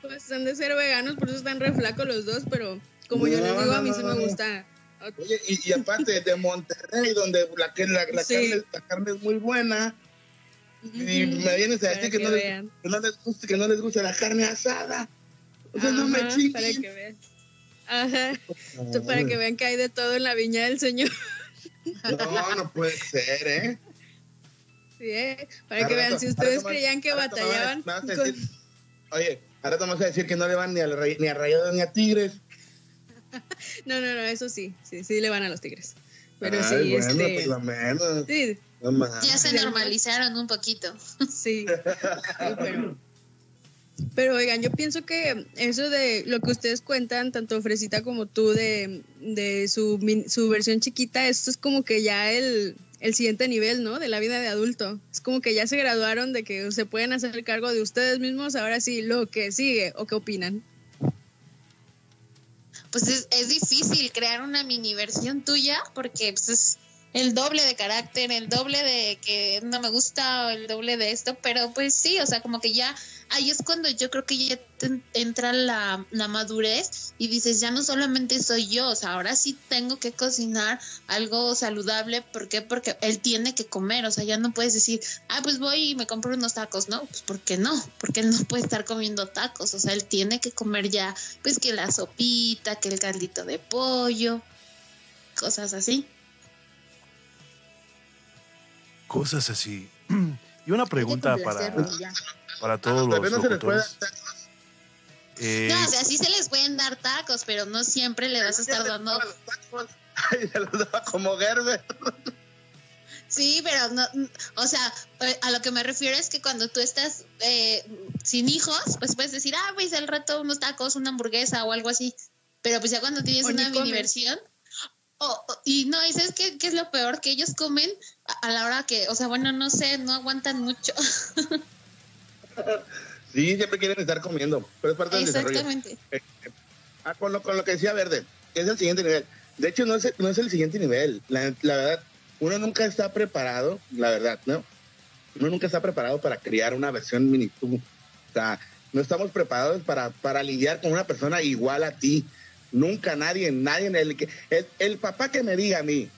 Pues han de ser veganos, por eso están re flacos los dos, pero como yo les digo, a mí sí me gusta. Oye, y, y aparte de Monterrey, donde la, la, la Sí. carne, la carne es muy buena, y me vienes a decir que, que no les, que, no les gusta, que no les gusta la carne asada. O sea, no me chinguen. Para que vean. Ajá, tú para que vean que hay de todo en la viña del Señor. No, no puede ser, ¿eh? Sí, ¿eh? Para que vean, si ustedes creían que batallaban. vas con- decir, Oye, ahora te vamos a decir que no le van ni, al ni a Rayado ni a Tigres. No, no, no, eso sí, sí, sí le van a los tigres. Pero Ay, sí, bueno, este. por lo menos. Sí, No. Ya se normalizaron un poquito. Sí. Sí, pero, pero oigan, yo pienso que eso de lo que ustedes cuentan, tanto Fresita como tú, de, de su, su versión chiquita, esto es como que ya el, el siguiente nivel, ¿no? De la vida de adulto. Es como que ya se graduaron de que se pueden hacer cargo de ustedes mismos, ahora sí, lo que sigue, o qué opinan. Pues es, es difícil crear una mini versión tuya porque pues, es el doble de carácter, el doble de que no me gusta el doble de esto, pero pues sí, o sea, como que ya ahí es cuando yo creo que ya te entra la, la madurez y dices, ya no solamente soy yo, o sea, ahora sí tengo que cocinar algo saludable, ¿por qué? Porque él tiene que comer, o sea, ya no puedes decir, ah, pues voy y me compro unos tacos, ¿no? Pues ¿por qué no? Porque él no puede estar comiendo tacos, o sea, él tiene que comer ya, pues que la sopita, que el caldito de pollo, cosas así. Cosas así. Y una pregunta para, ya. Para A todos los locutores. dar Eh, No, o sea, sí se les pueden dar tacos, pero no siempre le vas a estar dando. los tacos. Ay, se los daba como Gerber. Sí, pero no, o sea, eh, a lo que me refiero es que cuando tú estás eh, sin hijos, pues puedes decir, ah, pues al rato unos tacos, una hamburguesa o algo así. Pero pues ya cuando tienes O una mini versión, y no, ¿y sabes qué, qué es lo peor? Que ellos comen a, a la hora que, o sea, bueno, no sé, no aguantan mucho. Sí, siempre quieren estar comiendo, pero es parte del desarrollo. Exactamente. Ah, con lo, con lo que decía Verde, es el siguiente nivel. De hecho, no es, no es el siguiente nivel. La, la verdad, uno nunca está preparado, la verdad, ¿no? Uno nunca está preparado para criar una versión mini tú. O sea, no estamos preparados para, para lidiar con una persona igual a ti. Nunca nadie, nadie en el que. El, el papá que me diga a mí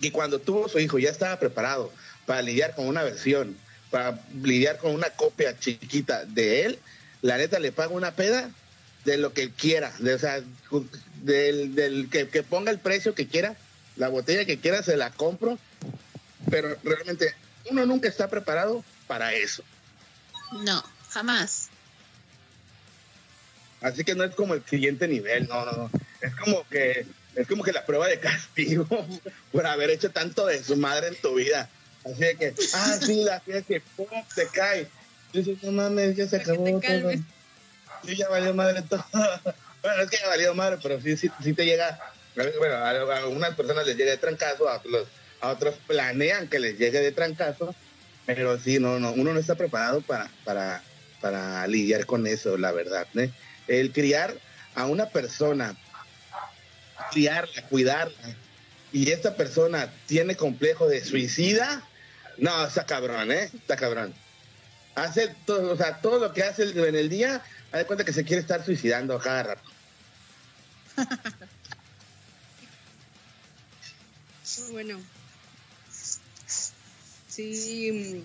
que cuando tuvo su hijo ya estaba preparado para lidiar con una versión, para lidiar con una copia chiquita de él, la neta le paga una peda de lo que quiera, de, o sea, del, del que, que ponga el precio que quiera, la botella que quiera se la compro, pero realmente uno nunca está preparado para eso. No, jamás. Así que no es como el siguiente nivel, no, no, no. Es como que es como que la prueba de castigo por haber hecho tanto de su madre en tu vida. Así de que, ah, sí, la fiesta que pum, te cae. Y dices, no mames, ya se Para acabó todo. Sí, ya valió madre todo. bueno, es que ya valió madre, pero sí, sí, sí te llega. Bueno, a, a algunas personas les llega de trancazo, a, los, a otros planean que les llegue de trancazo, pero sí, no, no, uno no está preparado para, para, para lidiar con eso, la verdad. ¿eh? El criar a una persona, criarla, cuidarla, y esta persona tiene complejo de suicida, no, está cabrón, ¿eh? Está cabrón. Hace todo, o sea, todo lo que hace en el día, haz de cuenta que se quiere estar suicidando cada rato. Bueno. Sí. mm,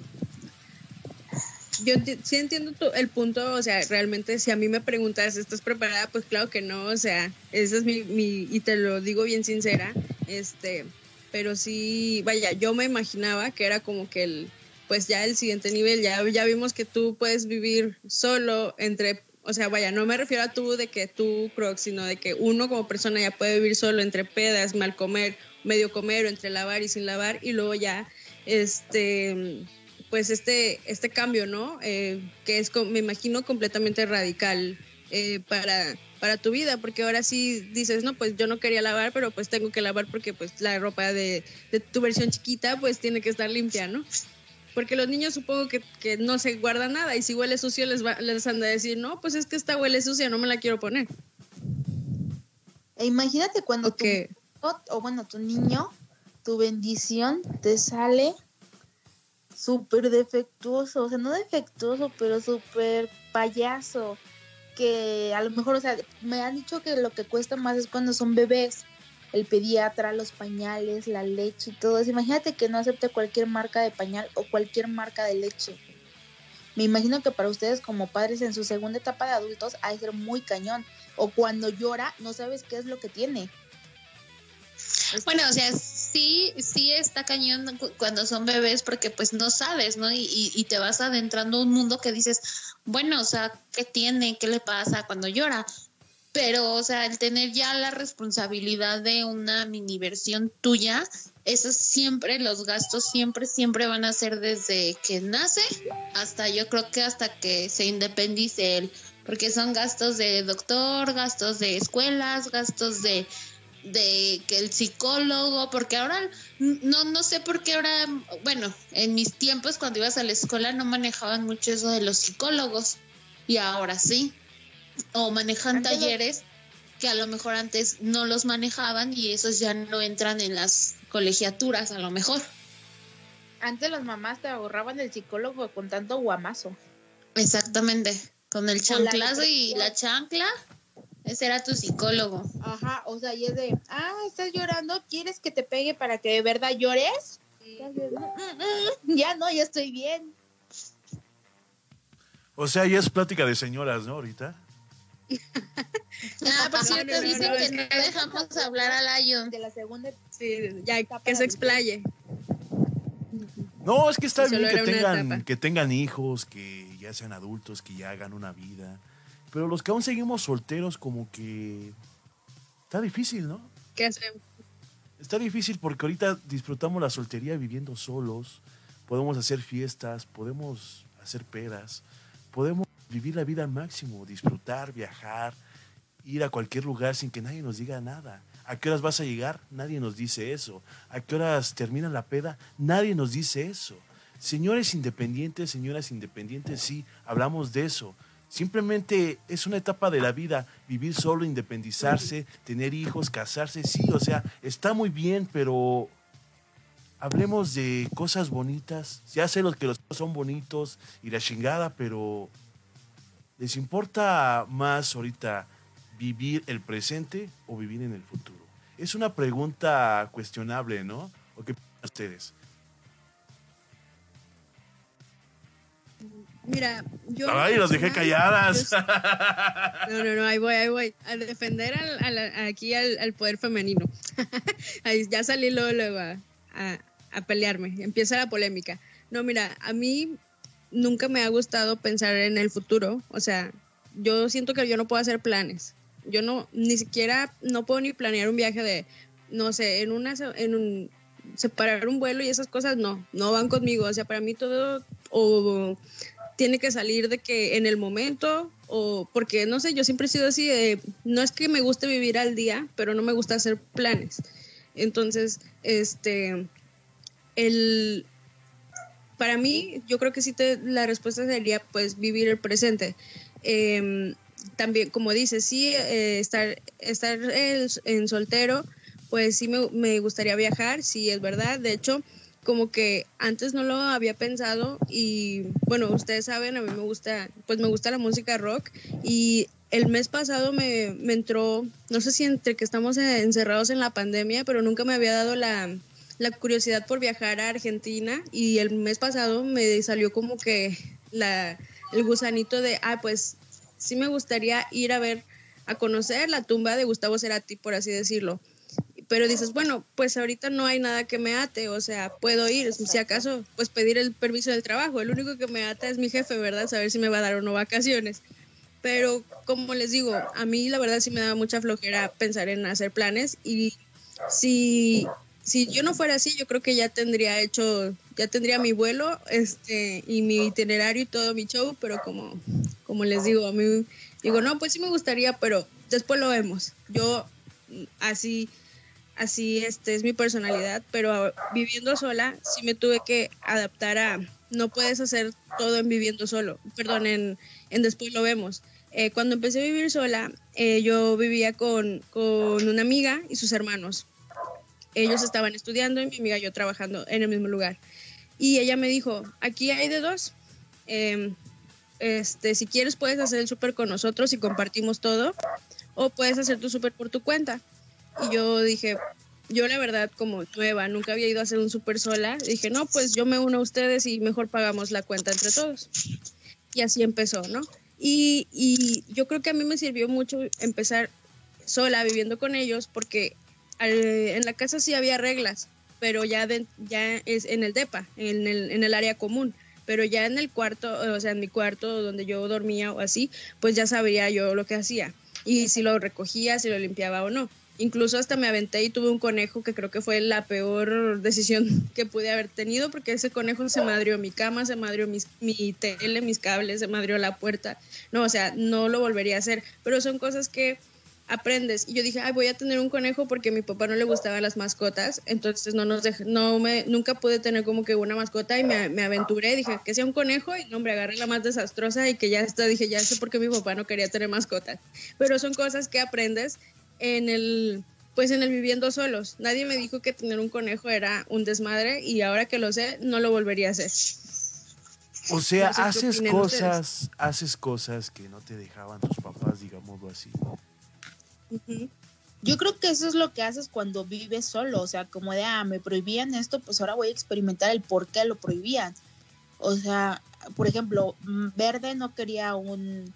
Yo sí entiendo tu- el punto, o sea, realmente si a mí me preguntas, ¿estás preparada? Pues claro que no, o sea, esa es mi, mi y te lo digo bien sincera, este, pero sí, vaya, yo me imaginaba que era como que el, pues ya el siguiente nivel, ya, ya vimos que tú puedes vivir solo entre, o sea, vaya, no me refiero a tú de que tú, Croc, sino de que uno como persona ya puede vivir solo entre pedas, mal comer, medio comer o entre lavar y sin lavar y luego ya, este, pues este, este cambio, ¿no? Eh, que es, me imagino, completamente radical eh, para, para tu vida, porque ahora sí dices, no, pues yo no quería lavar, pero pues tengo que lavar porque pues la ropa de, de tu versión chiquita pues tiene que estar limpia, ¿no? Porque los niños supongo que, que no se guardan nada y si huele sucio les, va, les han de decir, no, pues es que esta huele sucia, no me la quiero poner. E imagínate cuando tu, o bueno, tu niño, tu bendición te sale súper defectuoso, o sea, no defectuoso, pero súper payaso, que a lo mejor, o sea, me han dicho que lo que cuesta más es cuando son bebés, el pediatra, los pañales, la leche y todo eso. Imagínate que no acepte cualquier marca de pañal o cualquier marca de leche. Me imagino que para ustedes como padres en su segunda etapa de adultos ha de ser muy cañón. O cuando llora, no sabes qué es lo que tiene. Bueno, o sea, sí, sí está cañón cu- cuando son bebés porque pues no sabes, ¿no? Y, y, y te vas adentrando a un mundo que dices, bueno, o sea, ¿qué tiene? ¿Qué le pasa cuando llora? Pero, o sea, el tener ya la responsabilidad de una mini versión tuya, eso siempre, los gastos siempre, siempre van a ser desde que nace hasta yo creo que hasta que se independice él, porque son gastos de doctor, gastos de escuelas, gastos de de que el psicólogo, porque ahora no no sé por qué ahora, bueno, en mis tiempos cuando ibas a la escuela no manejaban mucho eso de los psicólogos y ahora sí. O manejan Antes talleres que a lo mejor antes no los manejaban y esos ya no entran en las colegiaturas a lo mejor. Antes las mamás te ahorraban el psicólogo con tanto guamazo. Exactamente. Con el chanclazo y la chancla, ese era tu psicólogo. Ajá, o sea, y es de, ah, estás llorando, ¿quieres que te pegue para que de verdad llores? Y haces, "Mm, mm, mm, Ya no, ya estoy bien. O sea, ya es plática de señoras, ¿no? Ahorita. Ah, por No, cierto, no, no, dicen no, que no que- dejamos hablar a Lion. De la segunda, Sí, ya que se explaye. No, es que está bien que tengan, que tengan hijos, que ya sean adultos, que ya hagan una vida. Pero los que aún seguimos solteros, como que está difícil, ¿no? ¿Qué hacemos? Está difícil porque ahorita disfrutamos la soltería viviendo solos, podemos hacer fiestas, podemos hacer pedas, podemos vivir la vida al máximo, disfrutar, viajar, ir a cualquier lugar sin que nadie nos diga nada. ¿A qué horas vas a llegar? Nadie nos dice eso. ¿A qué horas termina la peda? Nadie nos dice eso. Señores independientes, señoras independientes, sí, hablamos de eso. Simplemente es una etapa de la vida, vivir solo, independizarse, tener hijos, casarse, sí, o sea, está muy bien, pero hablemos de cosas bonitas. Ya sé los que los son bonitos y la chingada, pero ¿les importa más ahorita vivir el presente o vivir en el futuro? Es una pregunta cuestionable, ¿no? ¿O qué ustedes? Mira, yo. Ay, los dejé calladas. No, no, no, ahí voy, ahí voy. A defender al, al- aquí al, al poder femenino. Ahí ya salí luego, luego a, a- a pelearme. Empieza la polémica. No, mira, a mí nunca me ha gustado pensar en el futuro. O sea, yo siento que yo no puedo hacer planes. Yo no, ni siquiera, no puedo ni planear un viaje de, no sé, en una, en un, separar un vuelo y esas cosas, no, no van conmigo. O sea, para mí todo, o tiene que salir de que en el momento o porque no sé, yo siempre he sido así, no es que me guste vivir al día, pero no me gusta hacer planes. Entonces, este, el, para mí, yo creo que sí te, la respuesta sería pues vivir el presente. Em, también, como dices, sí, eh, estar, estar el- en soltero, pues sí me, me gustaría viajar, sí, es verdad. De hecho, como que antes no lo había pensado y bueno, ustedes saben, a mí me gusta, pues me gusta la música rock y el mes pasado me, me entró, no sé si entre que estamos encerrados en la pandemia, pero nunca me había dado la, la curiosidad por viajar a Argentina y el mes pasado me salió como que la, el gusanito de, ah, pues sí me gustaría ir a ver, a conocer la tumba de Gustavo Cerati, por así decirlo pero dices, bueno, pues ahorita no hay nada que me ate, o sea, puedo ir, si acaso, pues pedir el permiso del trabajo, el único que me ata es mi jefe, ¿verdad? Saber si me va a dar o no vacaciones. Pero como les digo, a mí la verdad sí me da mucha flojera pensar en hacer planes y si, si yo no fuera así, yo creo que ya tendría hecho, ya tendría mi vuelo este, y mi itinerario y todo mi show, pero como, como les digo, a mí digo, no, pues sí me gustaría, pero después lo vemos. Yo mm, así así este es mi personalidad, pero viviendo sola sí me tuve que adaptar a no puedes hacer todo en viviendo solo, perdón, en, en después lo vemos. Eh, cuando empecé a vivir sola, eh, yo vivía con, con una amiga y sus hermanos. Ellos estaban estudiando y mi amiga y yo trabajando en el mismo lugar. Y ella me dijo, aquí hay de dos. Em, este, si quieres puedes hacer el súper con nosotros y compartimos todo, o puedes hacer tu súper por tu cuenta. Y yo dije, yo la verdad como nueva, nunca había ido a hacer un súper sola, dije, no, pues yo me uno a ustedes y mejor pagamos la cuenta entre todos. Y así empezó, ¿no? Y, y yo creo que a mí me sirvió mucho empezar sola viviendo con ellos porque en la casa sí había reglas, pero ya, ya es en el DEPA, en el, en el área común pero ya en el cuarto, o sea, en mi cuarto donde yo dormía o así, pues ya sabría yo lo que hacía y si lo recogía, si lo limpiaba o no. Incluso hasta me aventé y tuve un conejo que creo que fue la peor decisión que pude haber tenido porque ese conejo se madrió mi cama, se madrió mi tele, mis cables, se madrió la puerta. No, o sea, no lo volvería a hacer, pero son cosas que aprendes. Y yo dije, ay, voy a tener un conejo porque a mi papá no le gustaban las mascotas, entonces no nos no me, nunca pude tener como que una mascota y me, me, aventuré, dije que sea un conejo y no, hombre, agarré la más desastrosa y que ya está, dije, ya sé por qué mi papá no quería tener mascotas. Pero son cosas que aprendes en el, pues en el viviendo solos. Nadie me dijo que tener un conejo era un desmadre y ahora que lo sé, no lo volvería a hacer. O sea, haces cosas, haces cosas que no te dejaban tus papás, digámoslo así. Yo creo que eso es lo que haces cuando vives solo, o sea, como de, ah, me prohibían esto, pues ahora voy a experimentar el por qué lo prohibían. O sea, por ejemplo, mm, Verde no quería un,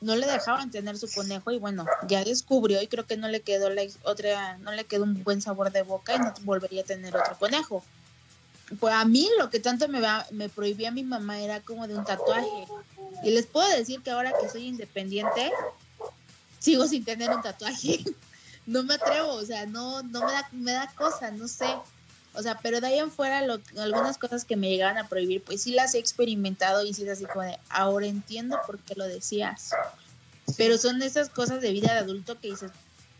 no le dejaban tener su conejo y bueno, ya descubrió y creo que no le quedó la otra, no le quedó un buen sabor de boca y no volvería a tener otro conejo. Pues a mí lo que tanto me, me prohibía mi mamá era como de un tatuaje. Y les puedo decir que ahora que soy independiente, sigo sin tener un tatuaje. no me atrevo, o sea, no, no me da, me da cosa, no sé. O sea, pero de ahí en fuera, lo, algunas cosas que me llegaban a prohibir, pues sí las he experimentado y sí es así como de, ahora entiendo por qué lo decías. Pero son esas cosas de vida de adulto que dices,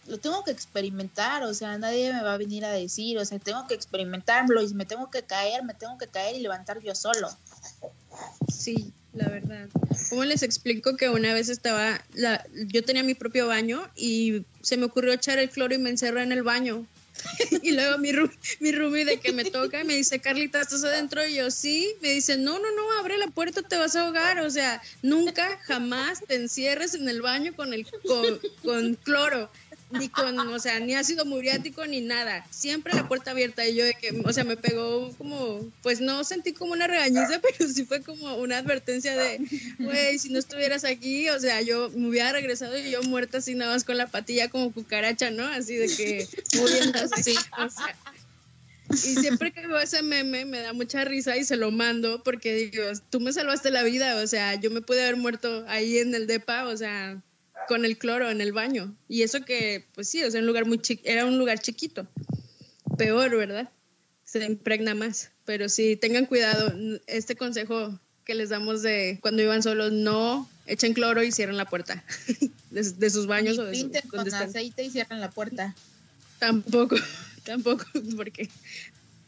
lo tengo que experimentar, o sea, nadie me va a venir a decir, o sea, tengo que experimentarlo y si me tengo que caer, me tengo que caer y levantar yo solo. Sí, la verdad. ¿Cómo les explico que una vez estaba, la, yo tenía mi propio baño y se me ocurrió echar el cloro y me encerré en el baño? y luego mi, mi roomie de que me toca y me dice, Carlita, ¿estás adentro? Y yo, sí. Me dice, no, no, no, abre la puerta, te vas a ahogar. O sea, nunca, jamás te encierres en el baño con, el, con, con cloro ni con, o sea, ni ácido muriático ni nada. Siempre la puerta abierta y yo de que, o sea, me pegó como, pues no sentí como una regañiza, pero sí fue como una advertencia de, güey, si no estuvieras aquí, o sea, yo me hubiera regresado y yo muerta así nada más con la patilla como cucaracha, ¿no? Así de que muriendo así, o sea. Y siempre que veo ese meme me da mucha risa y se lo mando porque digo, tú me salvaste la vida, o sea, yo me pude haber muerto ahí en el DEPA, o sea, con el cloro en el baño. Y eso que, pues sí, o sea, un lugar muy era un lugar chiquito. Peor, ¿verdad? Se impregna más. Pero sí, tengan cuidado. Este consejo que les damos de cuando iban solos, no echen cloro y cierren la puerta de, sus baños o de su, con aceite y cierren la puerta. Tampoco, tampoco, porque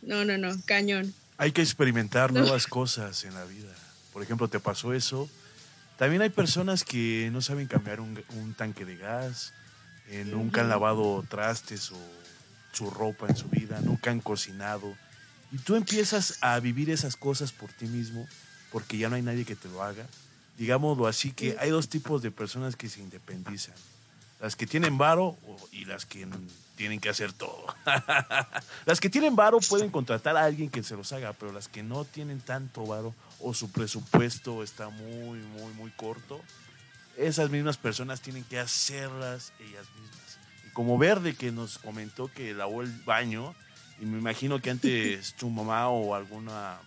no, no, no, cañón. Hay que experimentar nuevas cosas en la vida. Por ejemplo, te pasó eso, también hay personas que no saben cambiar un, tanque de gas, eh, nunca han lavado trastes o su ropa en su vida, nunca han cocinado. Y tú empiezas a vivir esas cosas por ti mismo, porque ya no hay nadie que te lo haga. Digámoslo así, que hay dos tipos de personas que se independizan. Las que tienen varo y las que tienen que hacer todo. las que tienen varo pueden contratar a alguien que se los haga, pero las que no tienen tanto varo o su presupuesto está muy, muy, muy corto, esas mismas personas tienen que hacerlas ellas mismas. Y como Verde que nos comentó que lavó el baño, y me imagino que antes tu mamá o alguna,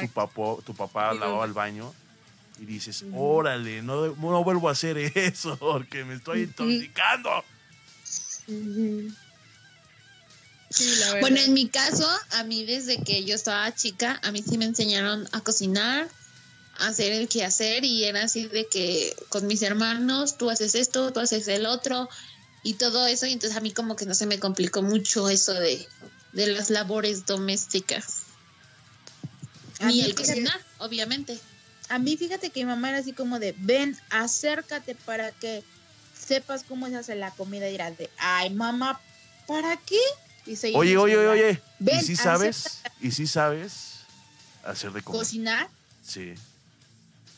tu papá, tu papá lavaba el baño, y dices, órale, no, no vuelvo a hacer eso porque me estoy intoxicando. Bueno, en mi caso, a mí desde que yo estaba chica, a mí sí me enseñaron a cocinar, a hacer el quehacer y era así de que con mis hermanos, tú haces esto, tú haces el otro y todo eso. Y entonces a mí como que no se me complicó mucho eso de, de las labores domésticas. Ni el cocinar, obviamente. a mí fíjate que mi mamá era así como de, ven, acércate para que sepas cómo se hace la comida y dirás de, ay mamá, ¿para qué? Y oye, oye, oye, oye, ¿y si sabes? ¿Y si sabes hacer de comer? ¿Cocinar? Sí.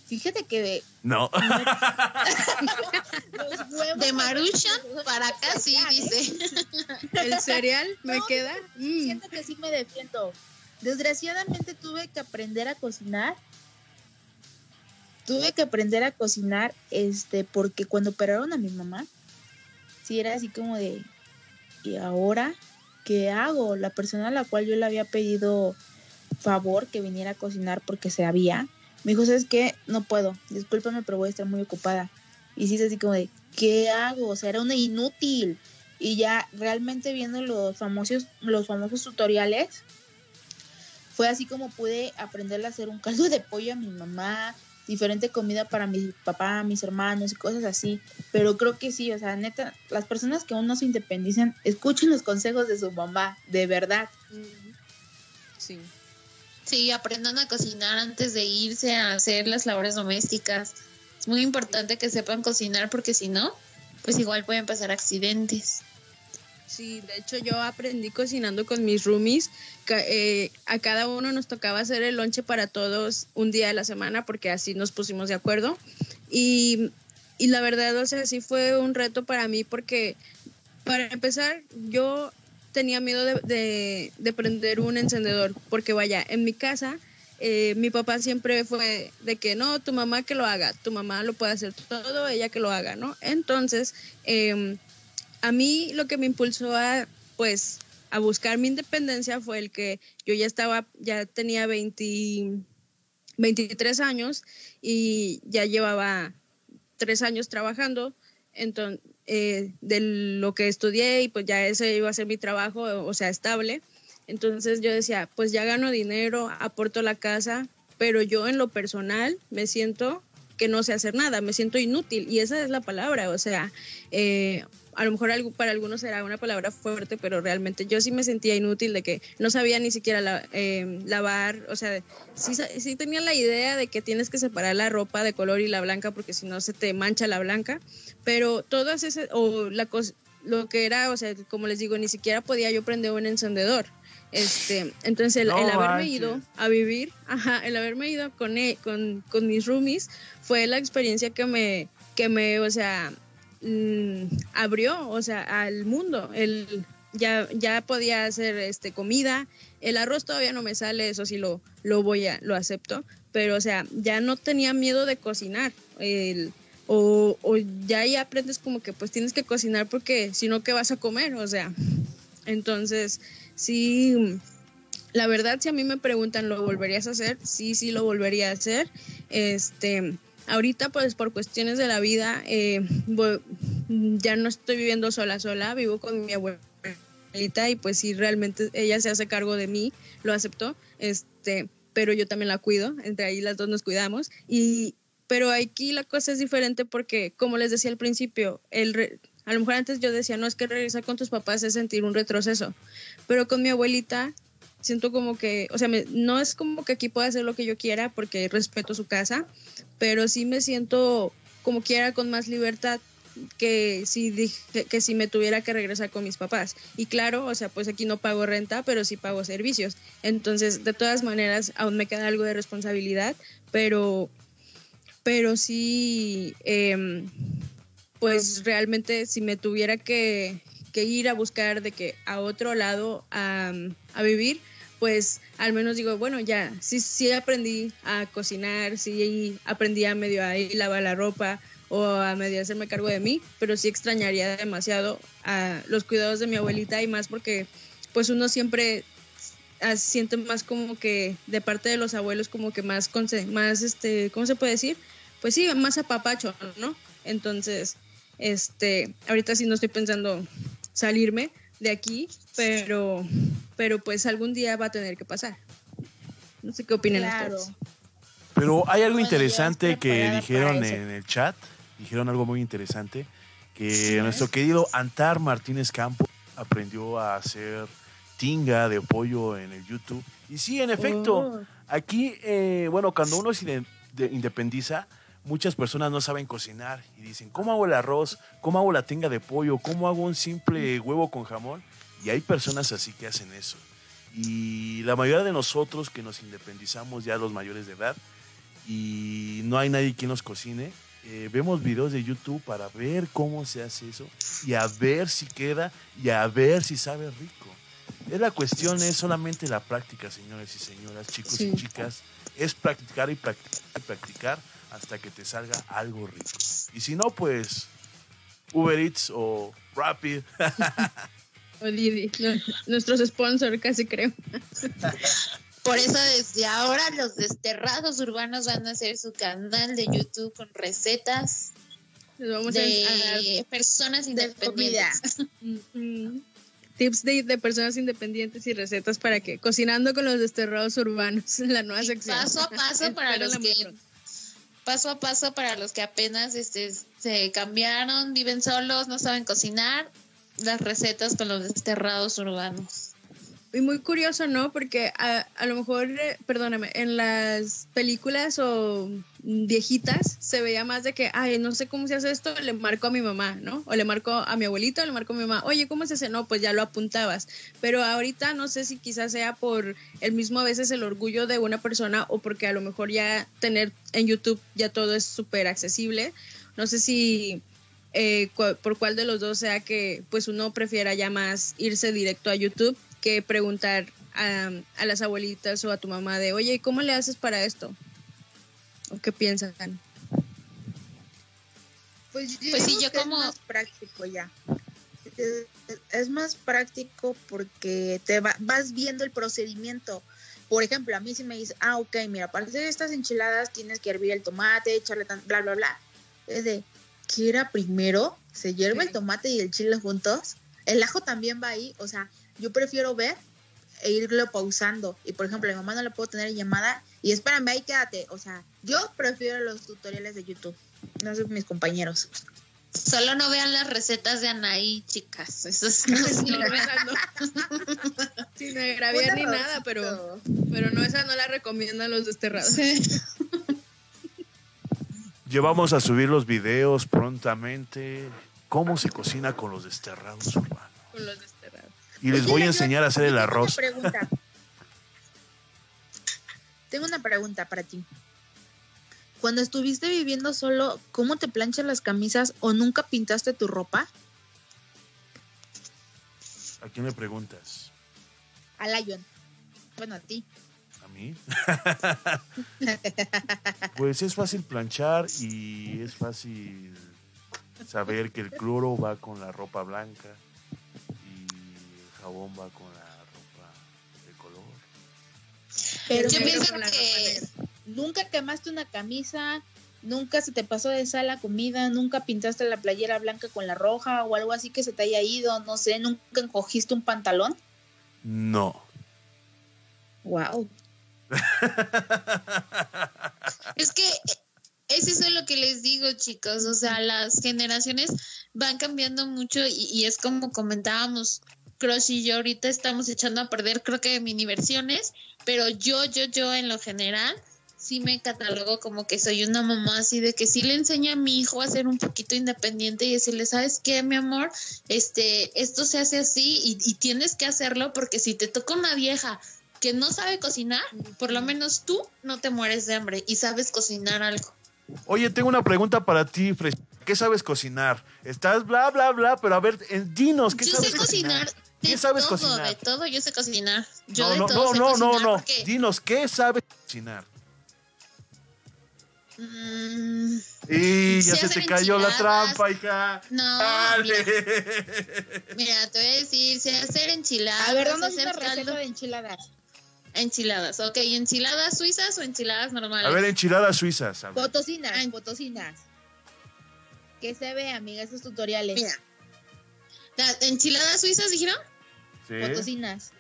Fíjate que No. de Maruchan para acá sí, dice. El cereal me queda. Mm. Siento que sí me defiendo. Desgraciadamente tuve que aprender a cocinar. Tuve que aprender a cocinar, este, porque cuando operaron a mi mamá, sí era así como de, ¿y ahora qué hago? La persona a la cual yo le había pedido favor que viniera a cocinar porque se había, me dijo, ¿sabes qué? No puedo, discúlpame, pero voy a estar muy ocupada. Y sí es así como de, ¿qué hago? O sea, era una inútil. Y ya realmente viendo los famosos, los famosos tutoriales, fue así como pude aprender a hacer un caldo de pollo a mi mamá, diferente comida para mi papá, mis hermanos y cosas así. Pero creo que sí, o sea, neta, las personas que aún no se independizan, escuchen los consejos de su mamá, de verdad. Sí. Sí, aprendan a cocinar antes de irse a hacer las labores domésticas. Es muy importante que sepan cocinar porque si no, pues igual pueden pasar accidentes. Sí, de hecho yo aprendí cocinando con mis roomies. Eh, a cada uno nos tocaba hacer el lonche para todos un día de la semana porque así nos pusimos de acuerdo. Y, y la verdad, o sea, sí fue un reto para mí porque, para empezar, yo tenía miedo de, de, prender un encendedor, porque vaya, en mi casa eh, mi papá siempre fue de que no, tu mamá que lo haga, tu mamá lo puede hacer todo, ella que lo haga, ¿no? Entonces, em, a mí lo que me impulsó a, pues, a buscar mi independencia fue el que yo ya estaba, ya tenía 20, 23 años y ya llevaba tres años trabajando, entonces, eh, de lo que estudié y pues ya ese iba a ser mi trabajo, o sea, estable. Entonces yo decía, pues ya gano dinero, aporto la casa, pero yo en lo personal me siento que no sé hacer nada, me siento inútil y esa es la palabra, o sea, eh, a lo mejor para algunos será una palabra fuerte, pero realmente yo sí me sentía inútil de que no sabía ni siquiera eh, lavar, o sea, sí, sí, tenía la idea de que tienes que separar la ropa de color y la blanca porque si no se te mancha la blanca, pero todas esas, o la lo que era, o sea, como les digo, ni siquiera podía yo prender un encendedor. Este, entonces el, haberme ido a vivir, ajá, el haberme ido con, e, con, con mis roomies fue la experiencia que me, que me, o sea, Mm, abrió, o sea, al mundo. El, ya, ya podía hacer este, comida. El arroz todavía no me sale, eso sí lo, lo voy a, lo acepto. Pero, o sea, ya no tenía miedo de cocinar. o, o ya ahí aprendes como que pues tienes que cocinar porque si no, ¿qué vas a comer? O sea, entonces, sí, la verdad, si a mí me preguntan, ¿lo volverías a hacer? Sí, sí, lo volvería a hacer. Este, Ahorita, pues por cuestiones de la vida, eh, ya no estoy viviendo sola, sola, vivo con mi abuelita y pues sí, realmente ella se hace cargo de mí, lo aceptó, este, pero yo también la cuido, entre ahí las dos nos cuidamos y pero aquí la cosa es diferente porque, como les decía al principio, el a lo mejor antes yo decía, no es que regresar con tus papás es sentir un retroceso, pero con mi abuelita siento como que, o sea, no es como que aquí pueda hacer lo que yo quiera porque respeto su casa, pero sí me siento como quiera con más libertad que si dije, que si me tuviera que regresar con mis papás. Y claro, o sea, pues aquí no pago renta, pero sí pago servicios. Entonces, de todas maneras, aún me queda algo de responsabilidad, pero, pero sí, em, pues realmente si me tuviera que, ir a buscar de que a otro lado a, vivir, pues al menos digo, bueno, ya, sí, sí aprendí a cocinar, sí aprendí a medio a lavar la ropa o a medio hacerme cargo de mí, pero sí extrañaría demasiado a los cuidados de mi abuelita y más porque pues uno siempre siente más como que de parte de los abuelos como que más, más este, ¿cómo se puede decir? Pues sí, más apapacho, ¿no? Entonces, este, ahorita sí no estoy pensando salirme, de aquí, pero, pero pues algún día va a tener que pasar. No sé qué opinan ustedes. Pero hay algo interesante que dijeron en el chat, dijeron algo muy interesante, que nuestro querido Antar Martínez Campo aprendió a hacer tinga de pollo en el YouTube. Y sí, en efecto, oh. aquí, eh, bueno, cuando uno se de- independiza, muchas personas no saben cocinar y dicen, ¿cómo hago el arroz? ¿Cómo hago la tinga de pollo? ¿Cómo hago un simple huevo con jamón? Y hay personas así que hacen eso. Y la mayoría de nosotros que nos independizamos ya los mayores de edad y no hay nadie quien nos cocine, eh, vemos videos de YouTube para ver cómo se hace eso y a ver si queda y a ver si sabe rico. Es la cuestión, es solamente la práctica, señores y señoras, chicos y chicas. Es practicar y practicar y practicar hasta que te salga algo rico. Y si no, pues Uber Eats o Rapid. O Didi, no, nuestros sponsors casi creo. Por eso desde ahora los desterrados urbanos van a hacer su canal de YouTube con recetas Les vamos a, a de personas de independientes. Ujú. Tips de, de personas independientes y recetas para que cocinando con los desterrados urbanos, la nueva Y sección. paso a paso para los que pronto. Paso a paso para los que apenas este, se cambiaron, viven solos, no saben cocinar, las recetas con los desterrados urbanos. Y muy curioso, ¿no? Porque a, a lo mejor, eh, perdóname, en las películas o viejitas se veía más de que, ay, no sé cómo se hace esto, le marco a mi mamá, ¿no? O le marco a mi abuelito, le marco a mi mamá, oye, ¿cómo se hace? No, pues ya lo apuntabas. Pero ahorita no sé si quizás sea por el mismo a veces el orgullo de una persona o porque a lo mejor ya tener en YouTube ya todo es súper accesible. No sé si eh, por cuál de los dos sea que pues uno prefiera ya más irse directo a YouTube que preguntar a, a las abuelitas o a tu mamá de, oye, ¿cómo le haces para esto? ¿O qué piensan? Pues, yo Pues sí, yo como- Es más práctico ya. Es- más práctico porque te va- vas viendo el procedimiento. Por ejemplo, a mí si me dice, ah, ok, mira, para hacer estas enchiladas tienes que hervir el tomate, echarle tan, bla, bla, bla. Es de, ¿qué era primero? ¿Se hierve el tomate y el chile juntos? El ajo también va ahí. O sea, yo prefiero ver e irlo pausando. Y por ejemplo, mi mamá no la puedo tener en llamada y espérame, ahí quédate. O sea, yo prefiero los tutoriales de YouTube. No sé mis compañeros. Solo no vean las recetas de Anaí, chicas. Eso es No, esa no. Sin agraviar ni nada, pero, pero no, esa no la recomiendan los desterrados. Llevamos a subir los videos prontamente. ¿Cómo se cocina con los desterrados urbanos? Con los desterrados. Y les voy a enseñar a hacer el arroz. Tengo una pregunta. Tengo una pregunta para ti. Cuando estuviste viviendo solo, ¿cómo te planchas las camisas o nunca pintaste tu ropa? ¿A quién me preguntas? A Lion. Bueno, a ti. ¿A mí? Pues es fácil planchar y es fácil saber que el cloro va con la ropa blanca va con la ropa de color. Pero Yo pienso que nunca quemaste una camisa, nunca se te pasó de sal la comida, nunca pintaste la playera blanca con la roja o algo así que se te haya ido, no sé, nunca encogiste un pantalón. No. Wow. Es que es eso lo que les digo, chicos. O sea, las generaciones van cambiando mucho y, y es como comentábamos, Crush y yo ahorita estamos echando a perder, creo que mini versiones, pero yo, yo, yo en lo general sí me catalogo como que soy una mamá así de que sí le enseño a mi hijo a ser un poquito independiente y decirle, ¿sabes qué, mi amor? Este, esto se hace así y, y tienes que hacerlo porque si te toca una vieja que no sabe cocinar, por lo menos tú no te mueres de hambre y sabes cocinar algo. Oye, tengo una pregunta para ti, Fresh. ¿Qué sabes cocinar? Estás bla, bla, bla, pero a ver, dinos, ¿qué Yo sabes sé cocinar ¿Qué sabes todo, cocinar? de todo, yo sé cocinar. Yo no, de no, todo no, sé no, no, cocinar no. porque, Dinos, ¿qué sabes cocinar? mm, Y ya se te cayó la trampa, hija. no, Dale. mira, mira, te voy a decir, sé hacer enchiladas, A ver, ¿dónde hacer una receta caldo. de enchiladas? Enchiladas, ok, ¿enchiladas suizas o enchiladas normales? A ver, enchiladas suizas. a ver. Potosinas, Ay. potosinas. Que se ve, amiga, esos tutoriales. Mira. ¿Las enchiladas suizas dijeron? Sí. Potosinas,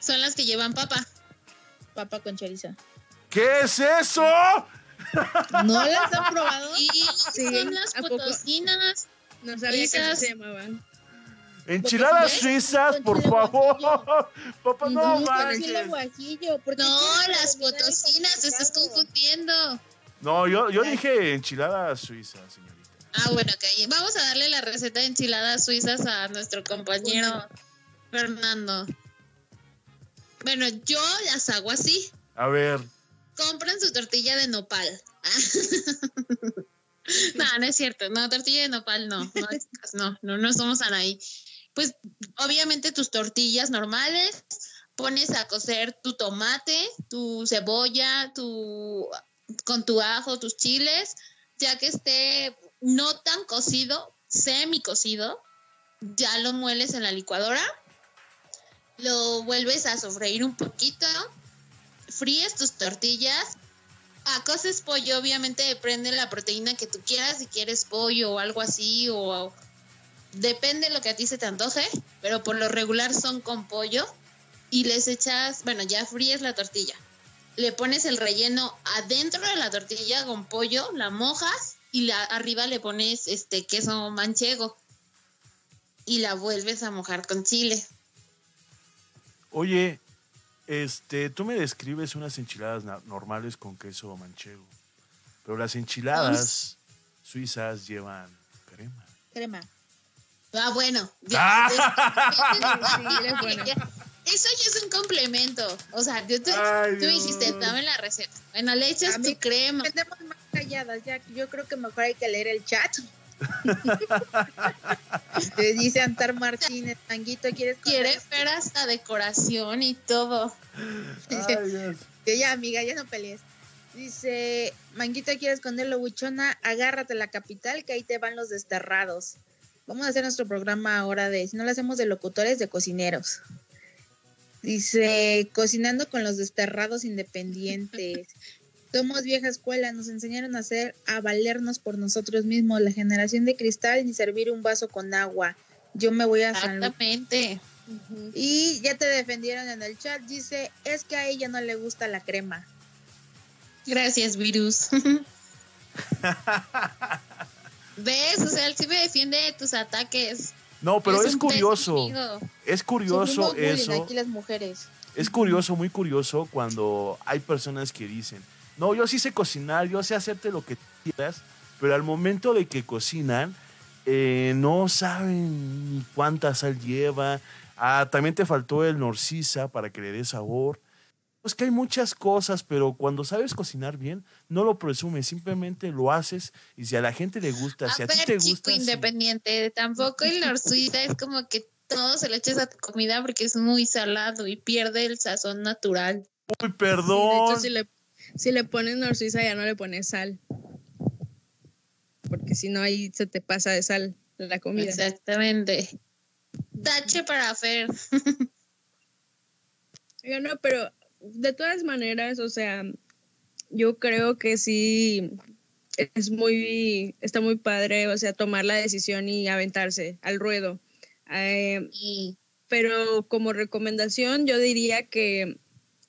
Son las que llevan papa. papa con chorizo. ¿Qué es eso? ¿No las han probado? Sí, son las potosinas. No sabía que se llamaban. Enchiladas suizas, por favor. Papá, no con manches. chile guajillo. ¿por qué No, quieres las potosinas, te estás confundiendo. No, yo, yo dije enchilada suiza, señorita. Ah, bueno, ok. Vamos a darle la receta de enchiladas suizas a nuestro compañero Fernando. Bueno, yo las hago así. A ver, Compran su tortilla de nopal. no, no es cierto. No, tortilla de nopal no. No, no, no, no somos Anaí. Pues obviamente tus tortillas normales, pones a cocer tu tomate, tu cebolla, tu con tu ajo, tus chiles, ya que esté no tan cocido, semi cocido, ya lo mueles en la licuadora, lo vuelves a sofreír un poquito, fríes tus tortillas, a pollo, obviamente depende de la proteína que tú quieras, si quieres pollo o algo así, o depende de lo que a ti se te antoje, pero por lo regular son con pollo, y les echas, bueno, ya fríes la tortilla, le pones el relleno adentro de la tortilla con pollo, la mojas y la, arriba le pones este queso manchego y la vuelves a mojar con chile. Oye, este, tú me describes unas enchiladas normales con queso manchego, pero las enchiladas suizas llevan crema. Crema. Ah, bueno. Ah. Es. Eso ya es un complemento. O sea, tú, tú- Ay, tú dijiste, dame la receta. Bueno, le echas tu crema. Estemos más calladas, ya. Yo creo que mejor hay que leer el chat. Te dice Antar Martínez, Manguito, ¿quieres comer? Quiere ver hasta decoración y todo. Ay, Dios. Que ya, amiga, ya no pelees. Dice, Manguito, ¿quieres esconderlo, buchona? Agárrate la capital, que ahí te van los desterrados. Vamos a hacer nuestro programa ahora de, si no lo hacemos de locutores, de cocineros. Dice, cocinando con los desterrados independientes. Somos vieja escuela, nos enseñaron a hacer, a valernos por nosotros mismos, la generación de cristal ni servir un vaso con agua. Yo me voy a San Exactamente. Y ya te defendieron en el chat, dice, es que a ella no le gusta la crema. Gracias, virus. ¿Ves? O sea, él sí me defiende de tus ataques. No, pero es curioso, es curioso bullying eso. aquí las mujeres. Es curioso, muy curioso cuando hay personas que dicen, no, yo sí sé cocinar, yo sé hacerte lo que quieras, pero al momento de que cocinan, eh, no saben cuánta sal lleva. Ah, también te faltó el norcisa para que le dé sabor. Pues que hay muchas cosas, pero cuando sabes cocinar bien, no lo presumes, simplemente lo haces y si a la gente le gusta, si a ti te chico gusta... sí. independiente, tampoco el norsuita es como que todo se lo eches a tu comida porque es muy salado y pierde el sazón natural. Uy, de perdón. hecho, si le, si le pones norsuiza ya no le pones sal. Porque si no, ahí se te pasa de sal la comida. Exactamente. Tache para Fer. Oiga, no, pero de todas maneras, o sea, yo creo que sí es muy, está muy padre, o sea, tomar la decisión y aventarse al ruedo. Eh, pero como recomendación yo diría que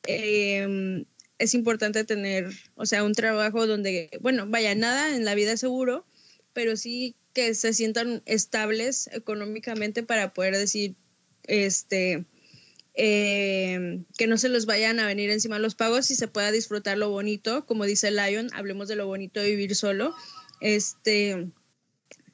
eh, es importante tener, o sea, un trabajo donde, bueno, vaya, nada en la vida seguro, pero sí que se sientan estables económicamente para poder decir, este, eh, que no se los vayan a venir encima los pagos y se pueda disfrutar lo bonito, como dice Lion, hablemos de lo bonito de vivir solo. Este,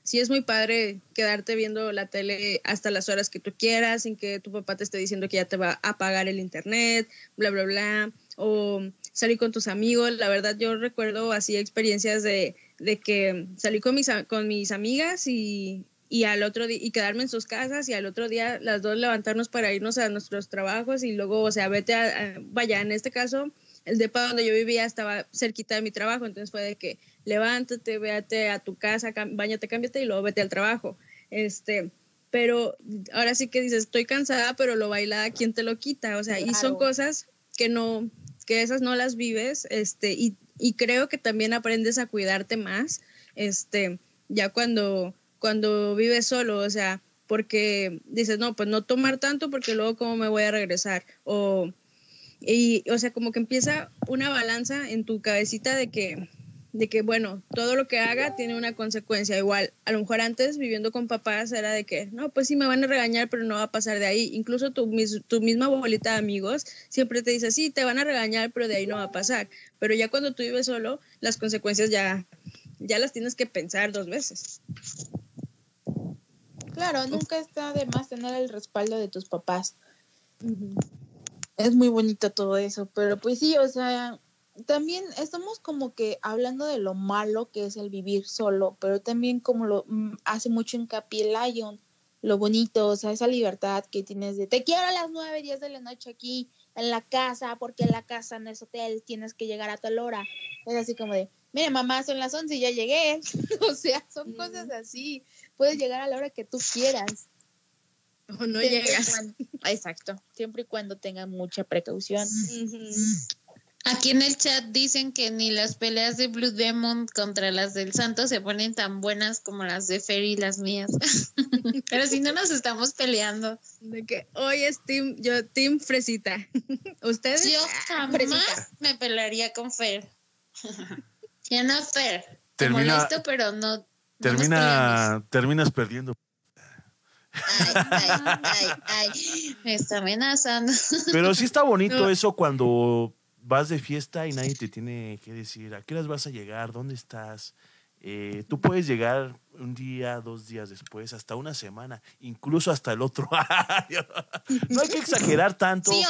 sí es muy padre quedarte viendo la tele hasta las horas que tú quieras, sin que tu papá te esté diciendo que ya te va a pagar el internet, bla, bla, bla, o salir con tus amigos. La verdad, yo recuerdo así experiencias de, de que salí con mis, con mis amigas y, y al otro día, y quedarme en sus casas y al otro día las dos levantarnos para irnos a nuestros trabajos y luego, o sea, vete a, a- vaya, en este caso, el depa donde yo vivía estaba cerquita de mi trabajo, entonces fue de que levántate, véate a tu casa, bañate, cámbiate y luego vete al trabajo. Este, pero ahora sí que dices, estoy cansada, pero lo bailada, ¿quién te lo quita? O sea, y son cosas que no, que esas no las vives, este, y, y creo que también aprendes a cuidarte más, este, ya cuando, cuando vives solo, o sea, porque dices, no, pues no tomar tanto porque luego cómo me voy a regresar, o, y, o sea, como que empieza una balanza en tu cabecita de que, de que, bueno, todo lo que haga tiene una consecuencia. Igual, a lo mejor antes viviendo con papás era de que, no, pues sí me van a regañar, pero no va a pasar de ahí. Incluso tu, tu misma bolita de amigos siempre te dice, sí, te van a regañar, pero de ahí no va a pasar. Pero ya cuando tú vives solo, las consecuencias ya, ya las tienes que pensar dos veces. Claro, nunca está de más tener el respaldo de tus papás. Es muy bonito todo eso, pero pues sí, o sea, también estamos como que hablando de lo malo que es el vivir solo, pero también como lo mm, hace mucho hincapié Lion, lo bonito, o sea, esa libertad que tienes de te quiero a las nueve, diez de la noche aquí en la casa, porque en la casa en ese hotel tienes que llegar a tal hora. Es así como de, mire mamá, son las once y ya llegué. o sea, son cosas así. Puedes llegar a la hora que tú quieras. O no llegas. exacto, siempre y cuando tengan mucha precaución. Aquí en el chat dicen que ni las peleas de Blue Demon contra las del Santo se ponen tan buenas como las de Fer y las mías. Pero si no nos estamos peleando. De que hoy es team, yo team Fresita. ¿Ustedes? Yo ah, jamás me pelearía con Fer. ya no Fer. Termina, molesto, pero no. Termina, terminas perdiendo. Ay, ay, ay, ay, me está amenazando. Pero sí está bonito eso cuando vas de fiesta y nadie te tiene que decir a qué horas vas a llegar, dónde estás. Eh, tú puedes llegar un día, dos días después, hasta una semana, incluso hasta el otro año. No hay que exagerar tanto. Sí,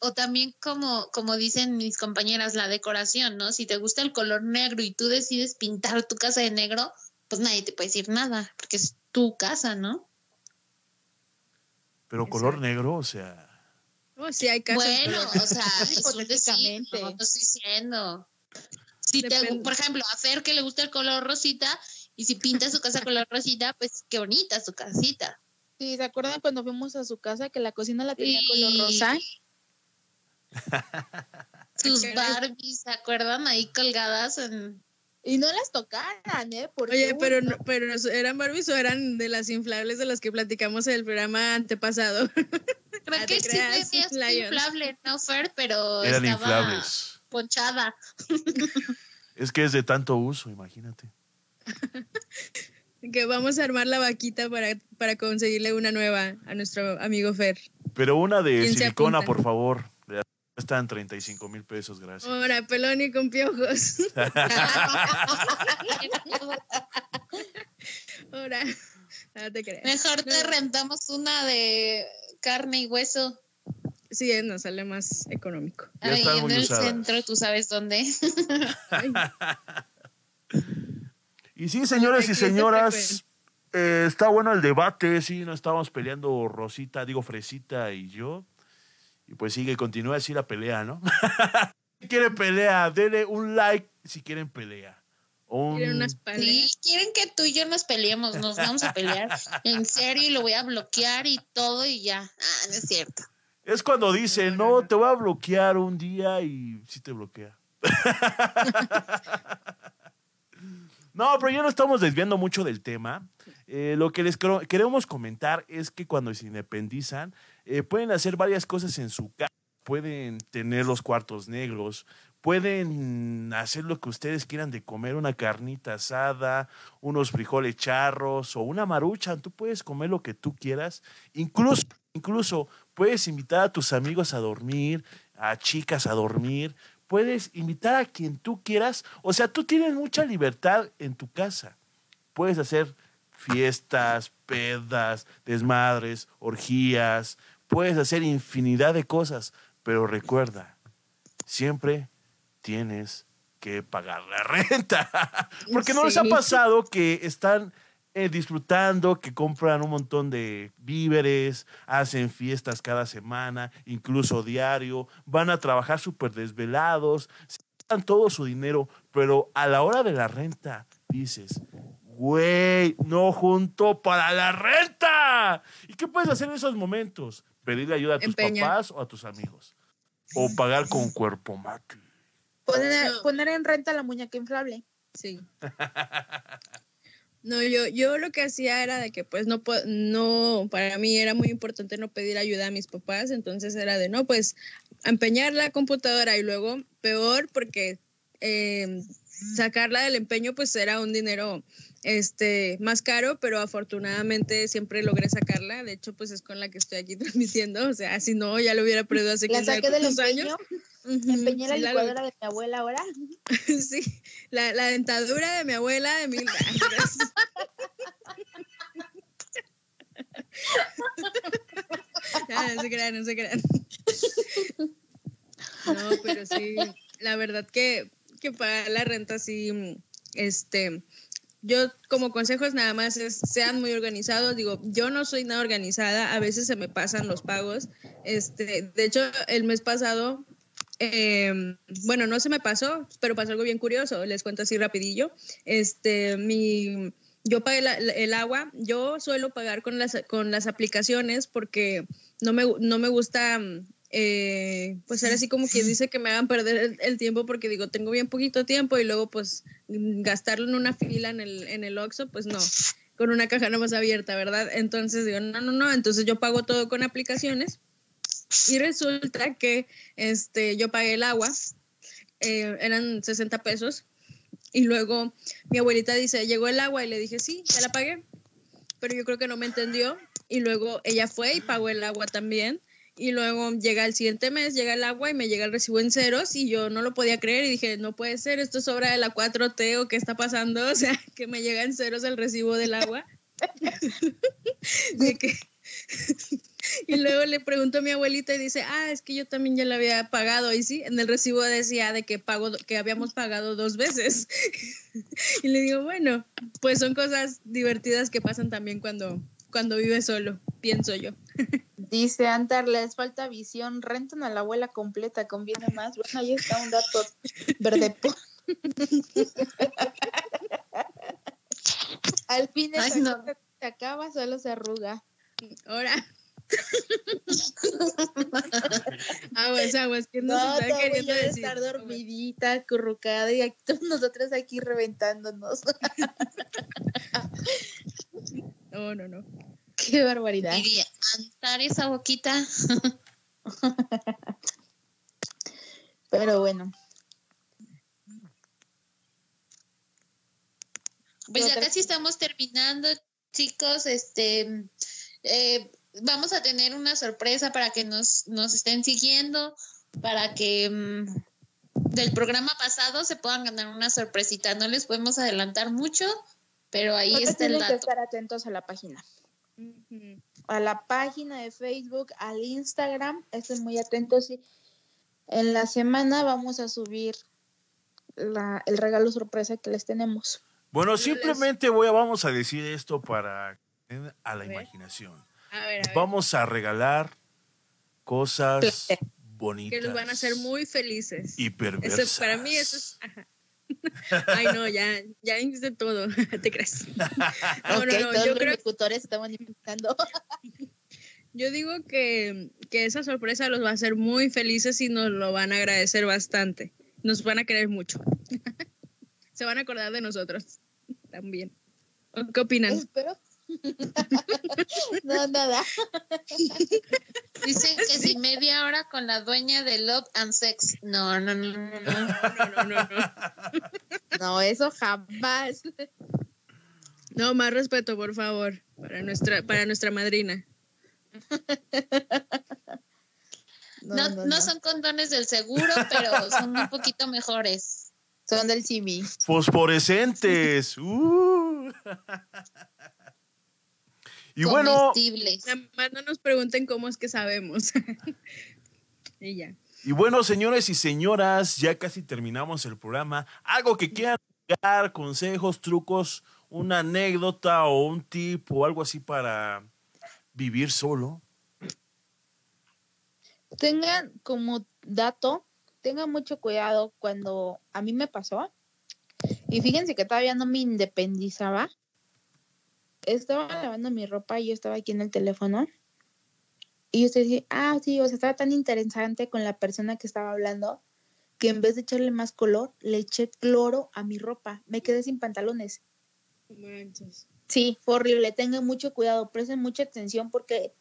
o, también como, como dicen mis compañeras, la decoración, ¿no? Si te gusta el color negro y tú decides pintar tu casa de negro, pues nadie te puede decir nada, porque es tu casa, ¿no? Pero color negro, o sea, Oh, sí, hay casos. Bueno, o sea, hipotéticamente. no, estoy diciendo. Si te, por ejemplo, a Fer que le gusta el color rosita, y si pinta su casa color rosita, pues qué bonita su casita. Sí, ¿se acuerdan cuando fuimos a su casa que la cocina la tenía color rosa? Sus Barbies, ¿se acuerdan? Ahí colgadas en... Y no las tocaran, ¿eh? Oye, pero, pero ¿eran Barbies o eran de las inflables de las que platicamos en el programa antepasado? Creo ah, que sí es inflable, no Fer, pero Eran inflables. ponchada. Es que es de tanto uso, imagínate. que vamos a armar la vaquita para, para conseguirle una nueva a nuestro amigo Fer. Pero una de silicona, por favor. Están 35 mil pesos, gracias. Ahora, pelón y con piojos. Ahora, no te creas. Mejor te rentamos una de carne y hueso. Sí, nos sale más económico. Ahí en el centro, tú sabes dónde. y sí, señores y señoras, eh, está bueno el debate, sí, no estábamos peleando Rosita, digo Fresita y yo. Y pues sigue, continúa así la pelea, ¿no? si quieren pelea, denle un like si quieren pelea. ¿Quieren Sí, quieren que tú y yo nos peleemos, nos vamos a pelear en serio y lo voy a bloquear y todo y ya. Ah, no es cierto. Es cuando dice, no, te voy a bloquear un día y sí te bloquea. no, pero ya no estamos desviando mucho del tema. Eh, lo que les queremos comentar es que cuando se independizan, eh, pueden hacer varias cosas en su casa. Pueden tener los cuartos negros, pueden hacer lo que ustedes quieran de comer, una carnita asada, unos frijoles charros o una marucha. Tú puedes comer lo que tú quieras. Incluso, incluso puedes invitar a tus amigos a dormir, a chicas a dormir. Puedes invitar a quien tú quieras. O sea, tú tienes mucha libertad en tu casa. Puedes hacer fiestas, pedas, desmadres, orgías. Puedes hacer infinidad de cosas. Pero recuerda, siempre tienes que pagar la renta. Porque no les ha pasado que están eh, disfrutando, que compran un montón de víveres, hacen fiestas cada semana, incluso diario, van a trabajar súper desvelados, dan todo su dinero, pero a la hora de la renta dices, güey, no junto para la renta. ¿Y qué puedes hacer en esos momentos? Pedirle ayuda a tus papás o a tus amigos. O pagar con cuerpo mate. Poner, en renta la muñeca inflable. Sí. No, yo, yo lo que hacía era de que pues no, no, para mí era muy importante no pedir ayuda a mis papás, entonces era de no, pues empeñar la computadora y luego peor porque em, sacarla del empeño pues era un dinero este más caro, pero afortunadamente siempre logré sacarla. De hecho, pues es con la que estoy aquí transmitiendo. O sea, si no, ya lo hubiera perdido hace La 15 saqué del empeño. Ujú, Empeñé la sí, licuadora de mi abuela ahora. Sí, la, la dentadura de mi abuela de mil años. Ya, no se crean, no se crean. No, pero sí, la verdad que, que pagar la renta sí, este, yo como consejos nada más es sean muy organizados. Digo, yo no soy nada organizada, a veces se me pasan los pagos. Este, de hecho, el mes pasado eh, bueno, no se me pasó, pero pasó algo bien curioso. Les cuento así rapidillo. Este, mi, yo pagué la- el agua. Yo suelo pagar con las, con las aplicaciones porque no me, no me gusta, eh, pues ser así como quien dice que me hagan perder el, el tiempo porque digo, tengo bien poquito tiempo y luego pues gastarlo en una fila en el, en el Oxxo, pues no con una caja no más abierta, ¿verdad? Entonces digo, no, no, no, entonces yo pago todo con aplicaciones y resulta que este, yo pagué el agua, eh, eran 60 pesos, y luego mi abuelita dice, llegó el agua, y le dije, sí, ya la pagué, pero yo creo que no me entendió, y luego ella fue y pagó el agua también, y luego llega el siguiente mes, llega el agua y me llega el recibo en ceros, y yo no lo podía creer, y dije, no puede ser, esto es obra de la 4T, o qué está pasando, o sea, que me llega en ceros el recibo del agua. De que- y luego le pregunto a mi abuelita y dice, ah, es que yo también ya la había pagado. Y sí, en el recibo decía de que, pago, que habíamos pagado dos veces. y le digo, bueno, pues son cosas divertidas que pasan también cuando, cuando vives solo, pienso yo. Dice Antar, les falta visión, rentan a la abuela completa, conviene más. Bueno, ahí está un dato verde. Al fin Ay, no. se acaba, solo se arruga. Ahora. aguas, aguas, que no, No, se está queriendo decir. estar dormidita, acurrucada y aquí, todos nosotros aquí reventándonos. No, no, no. Qué barbaridad. Diría, andar esa boquita. Pero bueno, Pues ya casi estamos terminando, chicos. Este, eh, vamos a tener una sorpresa para que nos, nos estén siguiendo, para que mm, del programa pasado se puedan ganar una sorpresita. No les podemos adelantar mucho, pero ahí está el tienen que dato. estar atentos a la página. A la página de Facebook, al Instagram. Estén muy atentos y en la semana vamos a subir la- el regalo sorpresa que les tenemos. Bueno, simplemente voy a, vamos a decir esto para a la imaginación. A ver, a ver. Vamos a regalar cosas bonitas. Que los van a hacer muy felices. y perversas. Eso, para mí eso es... ajá. Ay, no, ya, ya hice todo, te crees. No, ok, no, no, todos yo los creo, locutores estaban inventando. yo digo que, que esa sorpresa los va a hacer muy felices y nos lo van a agradecer bastante. Nos van a querer mucho. Se van a acordar de nosotros también. ¿O ¿Qué opinan? Espero. no, nada. Dicen que si media hora con la dueña de Love and Sex. No, no, no, no, no. No, no, no, no. No, eso jamás. No, más respeto, por favor, para nuestra, para nuestra madrina. No, no son condones del seguro, pero son un poquito mejores. Son del Simi. Fosforescentes. Uh. Y bueno. Nada más no nos pregunten cómo es que sabemos. y ya. y bueno, señores y señoras, ya casi terminamos el programa. Algo que quieran dar, consejos, trucos, una anécdota o un tip o algo así para vivir solo. Tengan como dato, tengan mucho cuidado cuando a mí me pasó. Y fíjense que todavía no me independizaba. Estaba lavando mi ropa y yo estaba aquí en el teléfono. Y yo decía, ah, sí, o sea, estaba tan interesante con la persona que estaba hablando que en vez de echarle más color, le eché cloro a mi ropa. Me quedé sin pantalones. Manches. Sí, fue horrible. Tengan mucho cuidado, presten mucha atención porque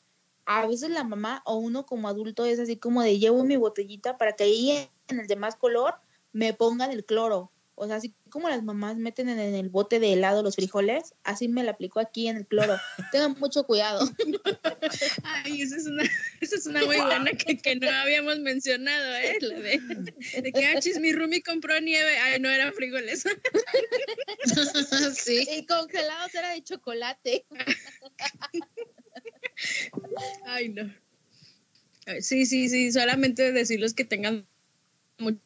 a veces la mamá o uno como adulto es así como de llevo mi botellita para que ahí en el demás color me pongan el cloro. O sea, así como las mamás meten en el bote de helado los frijoles, así me la aplicó aquí en el cloro. Tengan mucho cuidado. Ay, esa es una, esa es una muy buena que, que no habíamos mencionado, ¿eh? La de, de que achis, mi Rumi compró nieve. Ay, no eran frijoles. sí. Y congelados era de chocolate. Ay, no. Sí, sí, sí, solamente decirles que tengan mucho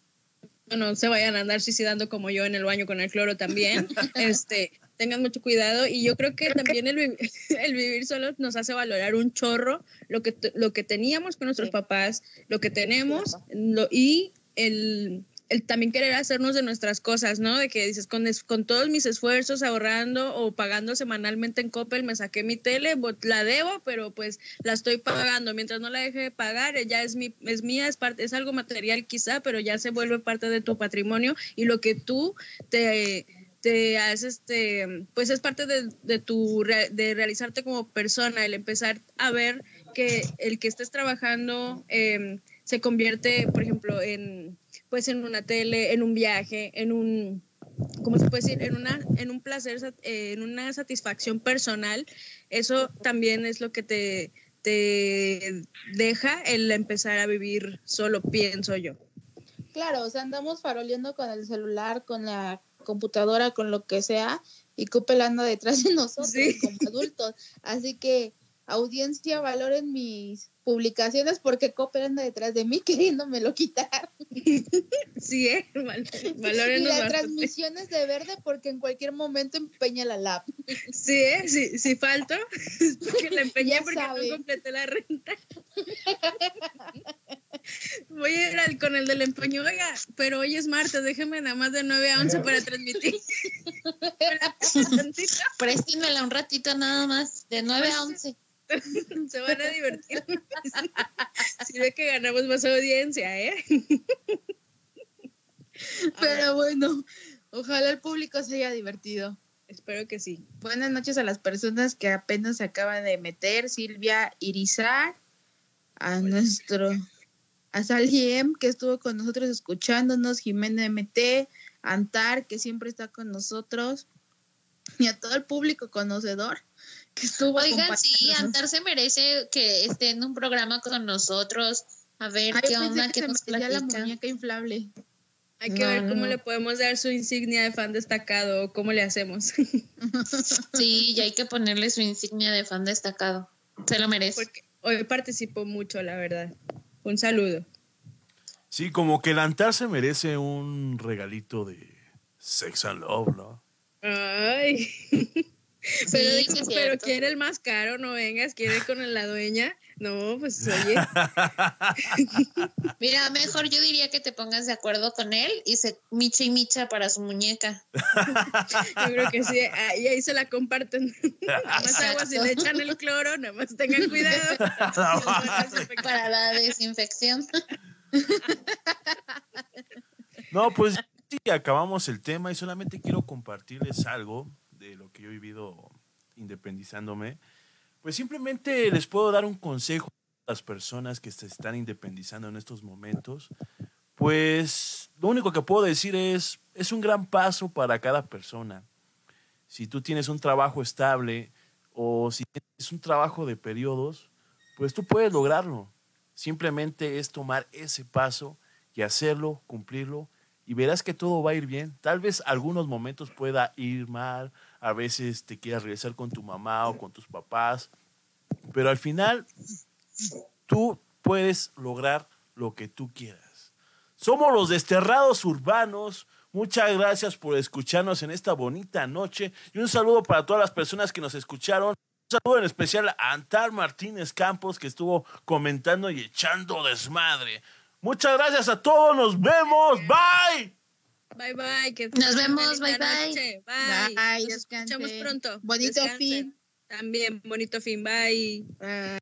no se vayan a andar suicidando como yo en el baño con el cloro también. Este, tengan mucho cuidado y yo creo que también el, vi- el vivir solo nos hace valorar un chorro lo que lo que teníamos con nuestros papás, lo que tenemos lo- y el el también querer hacernos de nuestras cosas, ¿no? De que dices, con, con todos mis esfuerzos ahorrando o pagando semanalmente en Coppel, me saqué mi tele, la debo, pero pues la estoy pagando. Mientras no la deje de pagar, eh, ya es, mi, es mía, es, parte, es algo material quizá, pero ya se vuelve parte de tu patrimonio y lo que tú te te hace este pues es parte de, tu de realizarte como persona el empezar a ver que el que estés trabajando eh, se convierte por ejemplo en pues en una tele en un viaje en un ¿cómo se puede decir? En, una, en un placer, eh, en una satisfacción personal, eso también es lo que te, te deja el empezar a vivir solo, pienso yo. Claro, o sea, andamos faroleando con el celular, con la computadora, con lo que sea, y Coppel anda detrás de nosotros Sí. como adultos. Así que, audiencia, valoren mis publicaciones porque Coppel anda detrás de mí queriéndomelo quitar. Sí, ¿eh? Val- y valórenos la bastante. transmisión es de verde porque en cualquier momento empeña la lap. Sí, ¿eh? Si, si falto, es porque la empeñé Ya porque sabe. no completé la renta. Voy a ir al- con el del empeño, oiga, pero hoy es martes, déjeme nada más de 9 a 11 para transmitir. Tantito, Préstenmela un ratito nada más, de 9 a 11. Se van a divertir. Si ve que ganamos más audiencia, ¿eh? Pero bueno, ojalá el público se haya divertido. Espero que sí. Buenas noches a las personas que apenas se acaban de meter, Silvia Irizar, a nuestro, a Saliem, que estuvo con nosotros escuchándonos, Jimena MT, Antar, que siempre está con nosotros, y a todo el público conocedor que estuvo Oigan, sí. Antar se merece que esté en un programa con nosotros. A ver Ay, qué pensé onda, que qué se nos metería la platica. muñeca inflable. Hay que No, ver cómo no. le podemos dar su insignia de fan destacado o cómo le hacemos. Sí, y hay que ponerle su insignia de fan destacado. Se lo merece. Porque hoy participó mucho, la verdad. Un saludo. Sí, como que el Antar se merece un regalito de Sex and Love, ¿no? Ay. Pero, Sí, pero quiere el más caro, no vengas, quiere con la dueña. No, pues oye, Mira, mejor yo diría que te pongas de acuerdo con él y se micha y micha para su muñeca. yo creo que sí. ah, Y ahí se la comparten. Nada más agua si le echan el cloro, nada más tengan cuidado. Para la desinfección. No, pues sí, acabamos el tema y solamente quiero compartirles algo de lo que yo he vivido independizándome. Pues simplemente les puedo dar un consejo a las personas que se están independizando en estos momentos. Pues lo único que puedo decir es, es un gran paso para cada persona. Si tú tienes un trabajo estable o si tienes un trabajo de periodos, pues tú puedes lograrlo. Simplemente es tomar ese paso y hacerlo, cumplirlo, y verás que todo va a ir bien. Tal vez algunos momentos pueda ir mal, a veces te quieras regresar con tu mamá o con tus papás, pero al final tú puedes lograr lo que tú quieras. Somos los desterrados urbanos. Muchas gracias por escucharnos en esta bonita noche y un saludo para todas las personas que nos escucharon. Un saludo en especial a Antar Martínez Campos que estuvo comentando y echando desmadre. Muchas gracias a todos, nos vemos, bye. Bye bye. Que Nos vemos, bye, bye. noche, Bye. Bye, Nos escuchamos pronto. Bonito Descansen. fin. También bonito fin. Bye. Ah.